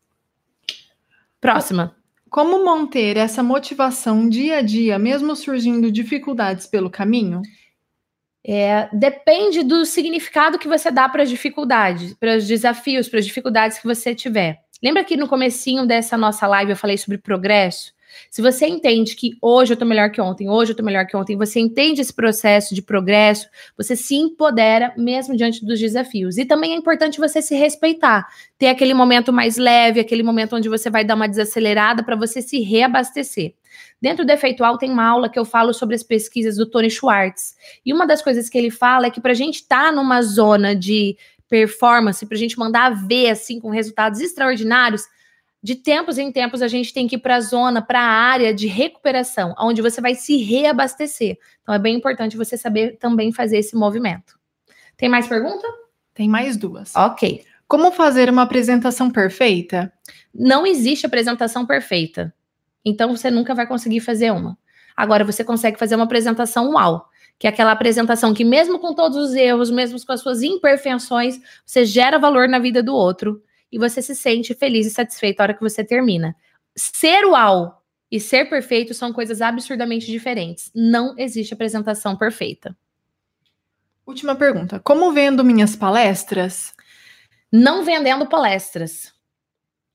Próxima. Como manter essa motivação dia a dia, mesmo surgindo dificuldades pelo caminho? É, depende do significado que você dá para as dificuldades, para os desafios, para as dificuldades que você tiver. Lembra que no comecinho dessa nossa live eu falei sobre progresso? Se você entende que hoje eu tô melhor que ontem, hoje eu tô melhor que ontem, você entende esse processo de progresso, você se empodera mesmo diante dos desafios. E também é importante você se respeitar, ter aquele momento mais leve, aquele momento onde você vai dar uma desacelerada para você se reabastecer. Dentro do Efeitual tem uma aula que eu falo sobre as pesquisas do Tony Schwartz. E uma das coisas que ele fala é que para a gente estar tá numa zona de performance, para a gente mandar ver assim com resultados extraordinários, de tempos em tempos a gente tem que ir para a zona, para a área de recuperação, onde você vai se reabastecer. Então é bem importante você saber também fazer esse movimento. Tem mais pergunta? Tem mais duas. Ok. Como fazer uma apresentação perfeita? Não existe apresentação perfeita. Então você nunca vai conseguir fazer uma. Agora você consegue fazer uma apresentação uau, que é aquela apresentação que mesmo com todos os erros, mesmo com as suas imperfeições, você gera valor na vida do outro e você se sente feliz e satisfeito a hora que você termina. Ser uau e ser perfeito são coisas absurdamente diferentes. Não existe apresentação perfeita. Última pergunta. Como vendo minhas palestras? Não vendendo palestras.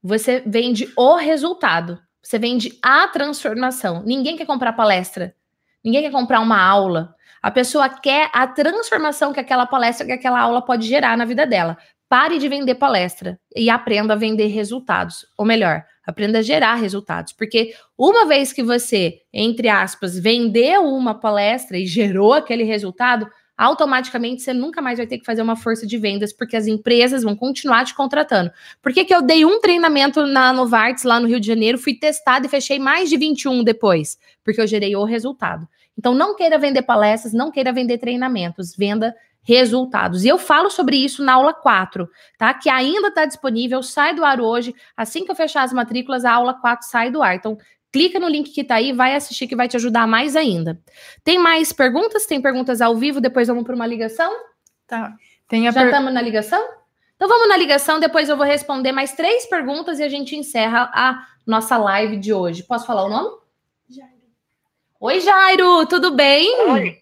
Você vende o resultado. Você vende a transformação. Ninguém quer comprar palestra. Ninguém quer comprar uma aula. A pessoa quer a transformação que aquela palestra, que aquela aula pode gerar na vida dela. Pare de vender palestra e aprenda a vender resultados. Ou melhor, aprenda a gerar resultados. Porque uma vez que você, entre aspas, vendeu uma palestra e gerou aquele resultado, automaticamente você nunca mais vai ter que fazer uma força de vendas, porque as empresas vão continuar te contratando. Por que, que eu dei um treinamento na Novartis, lá no Rio de Janeiro, fui testado e fechei mais de 21 depois? Porque eu gerei o resultado. Então, não queira vender palestras, não queira vender treinamentos, venda resultados. E eu falo sobre isso na aula 4, tá? Que ainda está disponível, sai do ar hoje. Assim que eu fechar as matrículas, a aula 4 sai do ar. Então, clica no link que está aí, vai assistir que vai te ajudar mais ainda. Tem mais perguntas? Tem perguntas ao vivo, depois vamos para uma ligação? Tá. Tem Já estamos per... na ligação? Então vamos na ligação, depois eu vou responder mais três perguntas e a gente encerra a nossa live de hoje. Posso falar o nome? Jairo. Oi, Jairo, tudo bem? Oi.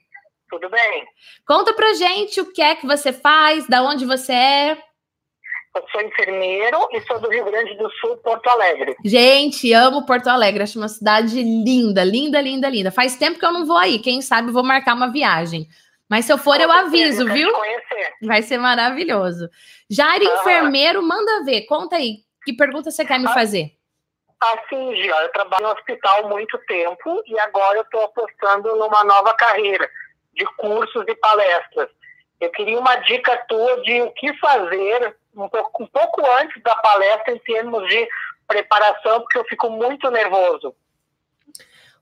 Tudo bem? Conta pra gente o que é que você faz, da onde você é. Eu sou enfermeiro e sou do Rio Grande do Sul, Porto Alegre. Gente, amo Porto Alegre, acho uma cidade linda, linda, linda, linda. Faz tempo que eu não vou aí, quem sabe vou marcar uma viagem. Mas se eu for, eu aviso, viu? Vai ser maravilhoso. Jair, enfermeiro, manda ver. Conta aí. Que pergunta você quer me ah, fazer? Assim, Gia, eu trabalho no hospital há muito tempo e agora eu estou apostando numa nova carreira de cursos e palestras. Eu queria uma dica tua de o que fazer um pouco, um pouco antes da palestra em termos de preparação, porque eu fico muito nervoso.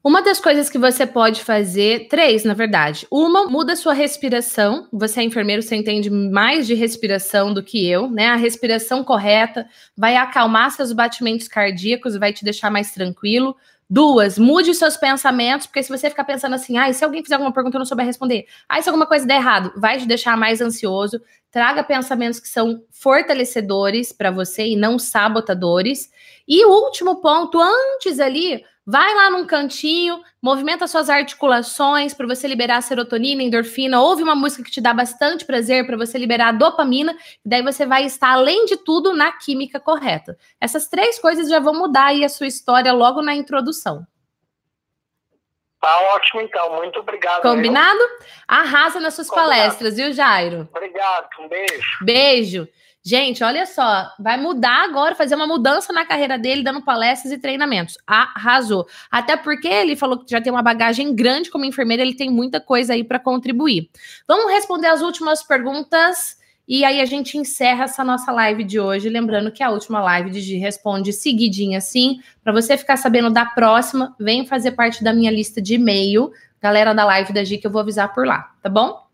Uma das coisas que você pode fazer, três, na verdade. Uma, muda sua respiração. Você é enfermeiro, você entende mais de respiração do que eu, né? A respiração correta vai acalmar seus batimentos cardíacos, vai te deixar mais tranquilo. Duas, mude seus pensamentos, porque se você ficar pensando assim, ah, se alguém fizer alguma pergunta eu não souber responder, ah, se alguma coisa der errado, vai te deixar mais ansioso. Traga pensamentos que são fortalecedores para você e não sabotadores. E o último ponto, antes ali, Vai lá num cantinho, movimenta suas articulações para você liberar serotonina, endorfina, ouve uma música que te dá bastante prazer para você liberar dopamina, e daí você vai estar, além de tudo, na química correta. Essas três coisas já vão mudar aí a sua história logo na introdução. Tá ótimo, então. Muito obrigado. Combinado? Arrasa nas suas Combinado. palestras, viu, Jairo? Obrigado. Um beijo. Beijo. Gente, olha só, vai mudar agora, fazer uma mudança na carreira dele, dando palestras e treinamentos. Arrasou. Até porque ele falou que já tem uma bagagem grande como enfermeira, ele tem muita coisa aí para contribuir. Vamos responder as últimas perguntas e aí a gente encerra essa nossa live de hoje. Lembrando que a última live de Gi responde seguidinha assim. Para você ficar sabendo da próxima, vem fazer parte da minha lista de e-mail, galera da live da Gi, que eu vou avisar por lá, tá bom?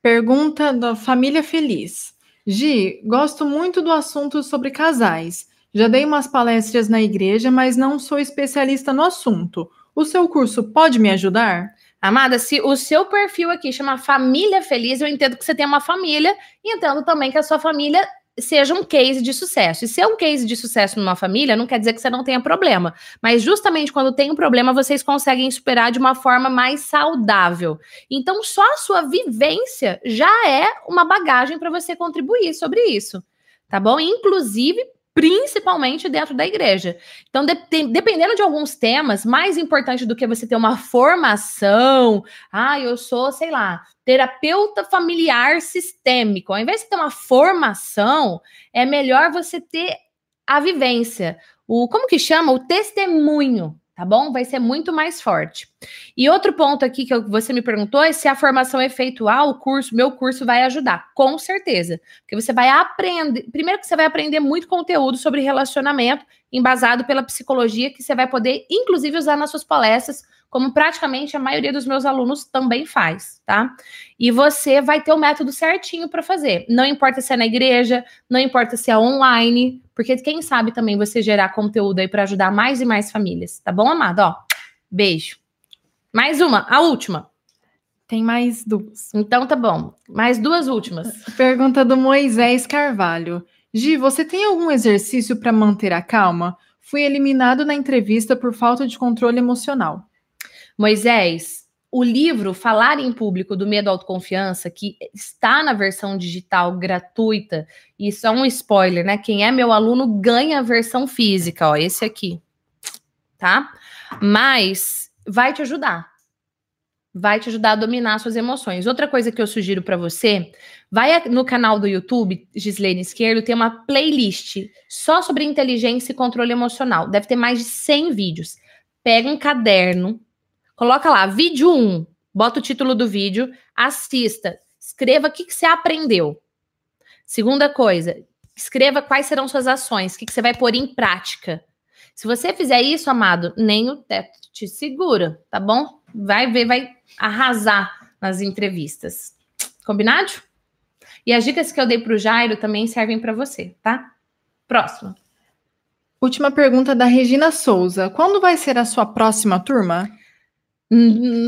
Pergunta da Família Feliz. Gi, gosto muito do assunto sobre casais. Já dei umas palestras na igreja, mas não sou especialista no assunto. O seu curso pode me ajudar? Amada, se o seu perfil aqui chama Família Feliz, eu entendo que você tem uma família e entendo também que a sua família seja um case de sucesso. E ser um case de sucesso numa família não quer dizer que você não tenha problema. Mas justamente quando tem um problema, vocês conseguem superar de uma forma mais saudável. Então, só a sua vivência já é uma bagagem para você contribuir sobre isso. Tá bom? Inclusive principalmente dentro da igreja. Então, de, de, dependendo de alguns temas, mais importante do que você ter uma formação, ah, eu sou, sei lá, terapeuta familiar sistêmico. Ao invés de ter uma formação, é melhor você ter a vivência. O como que chama? O testemunho tá bom? Vai ser muito mais forte. E outro ponto aqui que você me perguntou é se a formação efetuar o curso, meu curso vai ajudar. Com certeza. Porque você vai aprender. Primeiro que você vai aprender muito conteúdo sobre relacionamento, embasado pela psicologia, que você vai poder, inclusive, usar nas suas palestras como praticamente a maioria dos meus alunos também faz, tá? E você vai ter o método certinho para fazer. Não importa se é na igreja, não importa se é online, porque quem sabe também você gerar conteúdo aí para ajudar mais e mais famílias, tá bom, amado? Ó, beijo. Mais uma, a última. Tem mais duas. Então tá bom. Mais duas últimas. *laughs* Pergunta do Moisés Carvalho. Gi, você tem algum exercício para manter a calma? Fui eliminado na entrevista por falta de controle emocional. Moisés, o livro Falar em Público do Medo à Autoconfiança, que está na versão digital gratuita, isso é um spoiler, né? Quem é meu aluno ganha a versão física, ó, esse aqui, tá? Mas vai te ajudar. Vai te ajudar a dominar suas emoções. Outra coisa que eu sugiro para você, vai no canal do YouTube, Gislene Esquerdo, tem uma playlist só sobre inteligência e controle emocional. Deve ter mais de 100 vídeos. Pega um caderno, Coloca lá, vídeo 1, bota o título do vídeo, assista, escreva o que, que você aprendeu. Segunda coisa, escreva quais serão suas ações, o que, que você vai pôr em prática. Se você fizer isso, amado, nem o teto te segura, tá bom? Vai ver, vai arrasar nas entrevistas. Combinado? E as dicas que eu dei para o Jairo também servem para você, tá? Próximo. Última pergunta da Regina Souza. Quando vai ser a sua próxima turma?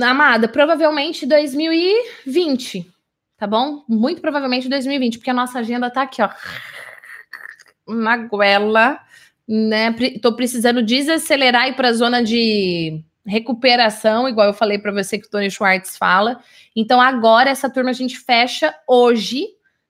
Amada, provavelmente 2020, tá bom? Muito provavelmente 2020, porque a nossa agenda tá aqui, ó. Uma goela, né? Tô precisando desacelerar e para a zona de recuperação, igual eu falei para você que o Tony Schwartz fala. Então agora essa turma a gente fecha hoje,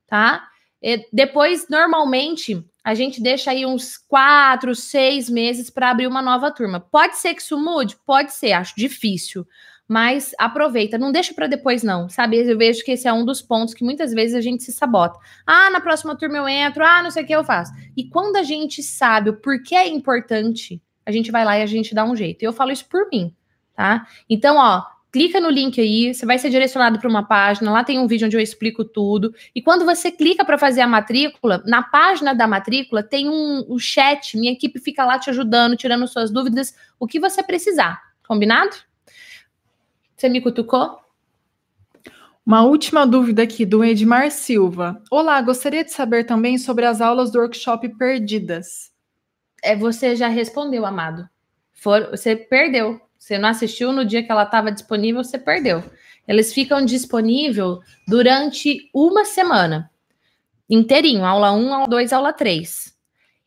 tá? E depois, normalmente, a gente deixa aí uns quatro, seis meses para abrir uma nova turma. Pode ser que isso mude? Pode ser, acho difícil. mas aproveita, não deixa para depois não, sabe? Eu vejo que esse é um dos pontos que muitas vezes a gente se sabota. Ah, na próxima turma eu entro, ah, não sei o que eu faço. E quando a gente sabe o porquê é importante, a gente vai lá e a gente dá um jeito. E eu falo isso por mim, tá? Então, ó, clica no link aí, você vai ser direcionado para uma página, lá tem um vídeo onde eu explico tudo. E quando você clica para fazer a matrícula, na página da matrícula tem um, um chat, minha equipe fica lá te ajudando, tirando suas dúvidas, o que você precisar. Combinado? Você me cutucou? Uma última dúvida aqui do Edmar Silva. Olá, gostaria de saber também sobre as aulas do workshop perdidas. É, você já respondeu, amado. For, você perdeu. Você não assistiu no dia que ela estava disponível, você perdeu. Eles ficam disponíveis durante uma semana. Inteirinho, aula 1, aula 2, aula 3.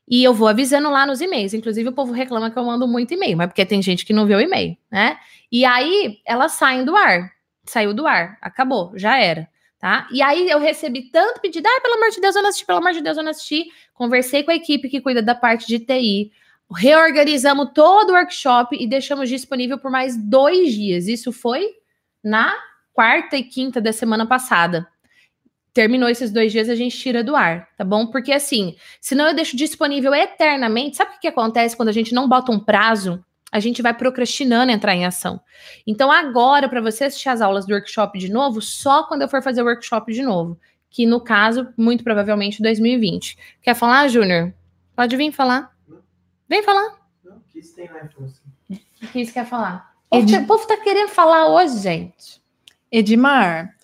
E eu vou avisando lá nos e-mails. Inclusive, o povo reclama que eu mando muito e-mail, mas porque tem gente que não vê o e-mail, né? E aí elas saem do ar. Saiu do ar, acabou, já era. Tá? E aí eu recebi tanto pedido, ah, pelo amor de Deus, eu não assisti, pelo amor de Deus, eu não assisti. Conversei com a equipe que cuida da parte de TI, reorganizamos todo o workshop e deixamos disponível por mais dois dias. Isso foi na quarta e quinta da semana passada terminou esses dois dias, a gente tira do ar, tá bom? Porque assim, senão eu deixo disponível eternamente. Sabe o que, acontece quando a gente não bota um prazo? A gente vai procrastinando entrar em ação. Então, agora, para você assistir as aulas do workshop de novo, só quando eu for fazer o workshop de novo. Que no caso, muito provavelmente 2020. Quer falar, Júnior? Pode vir falar. Vem falar. Não, o que isso tem na O que isso quer falar? Ed... O povo tá querendo falar hoje, gente. Edmar,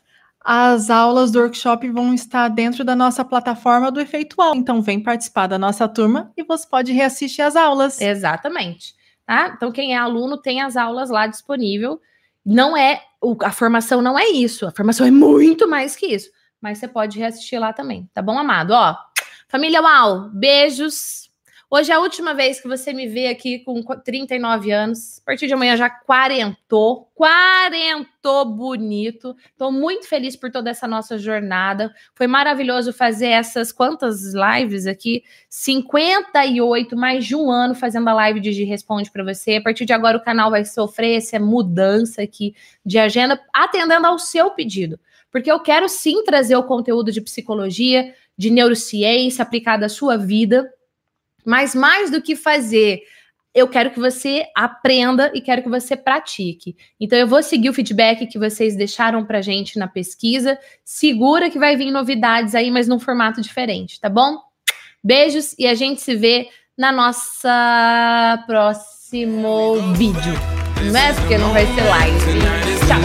as aulas do workshop vão estar dentro da nossa plataforma do Efeitual. Então, vem participar da nossa turma e você pode reassistir as aulas. Exatamente. Tá? Então, quem é aluno tem as aulas lá disponível. Não é a formação não é isso. A formação é muito mais que isso. Mas você pode reassistir lá também, tá bom, amado? Ó, família Uau, beijos. Hoje é a última vez que você me vê aqui com 39 anos. A partir de amanhã já quarentou. Quarentou bonito. Estou muito feliz por toda essa nossa jornada. Foi maravilhoso fazer essas quantas lives aqui? 58, mais de um ano fazendo a live de G Responde para você. A partir de agora o canal vai sofrer essa mudança aqui de agenda, atendendo ao seu pedido. Porque eu quero sim trazer o conteúdo de psicologia, de neurociência aplicado à sua vida mas mais do que fazer, eu quero que você aprenda e quero que você pratique. Então eu vou seguir o feedback que vocês deixaram pra gente na pesquisa. Segura que vai vir novidades aí, mas num formato diferente, tá bom? Beijos e a gente se vê na nossa próximo vídeo. Não é porque não vai ser live. Tchau.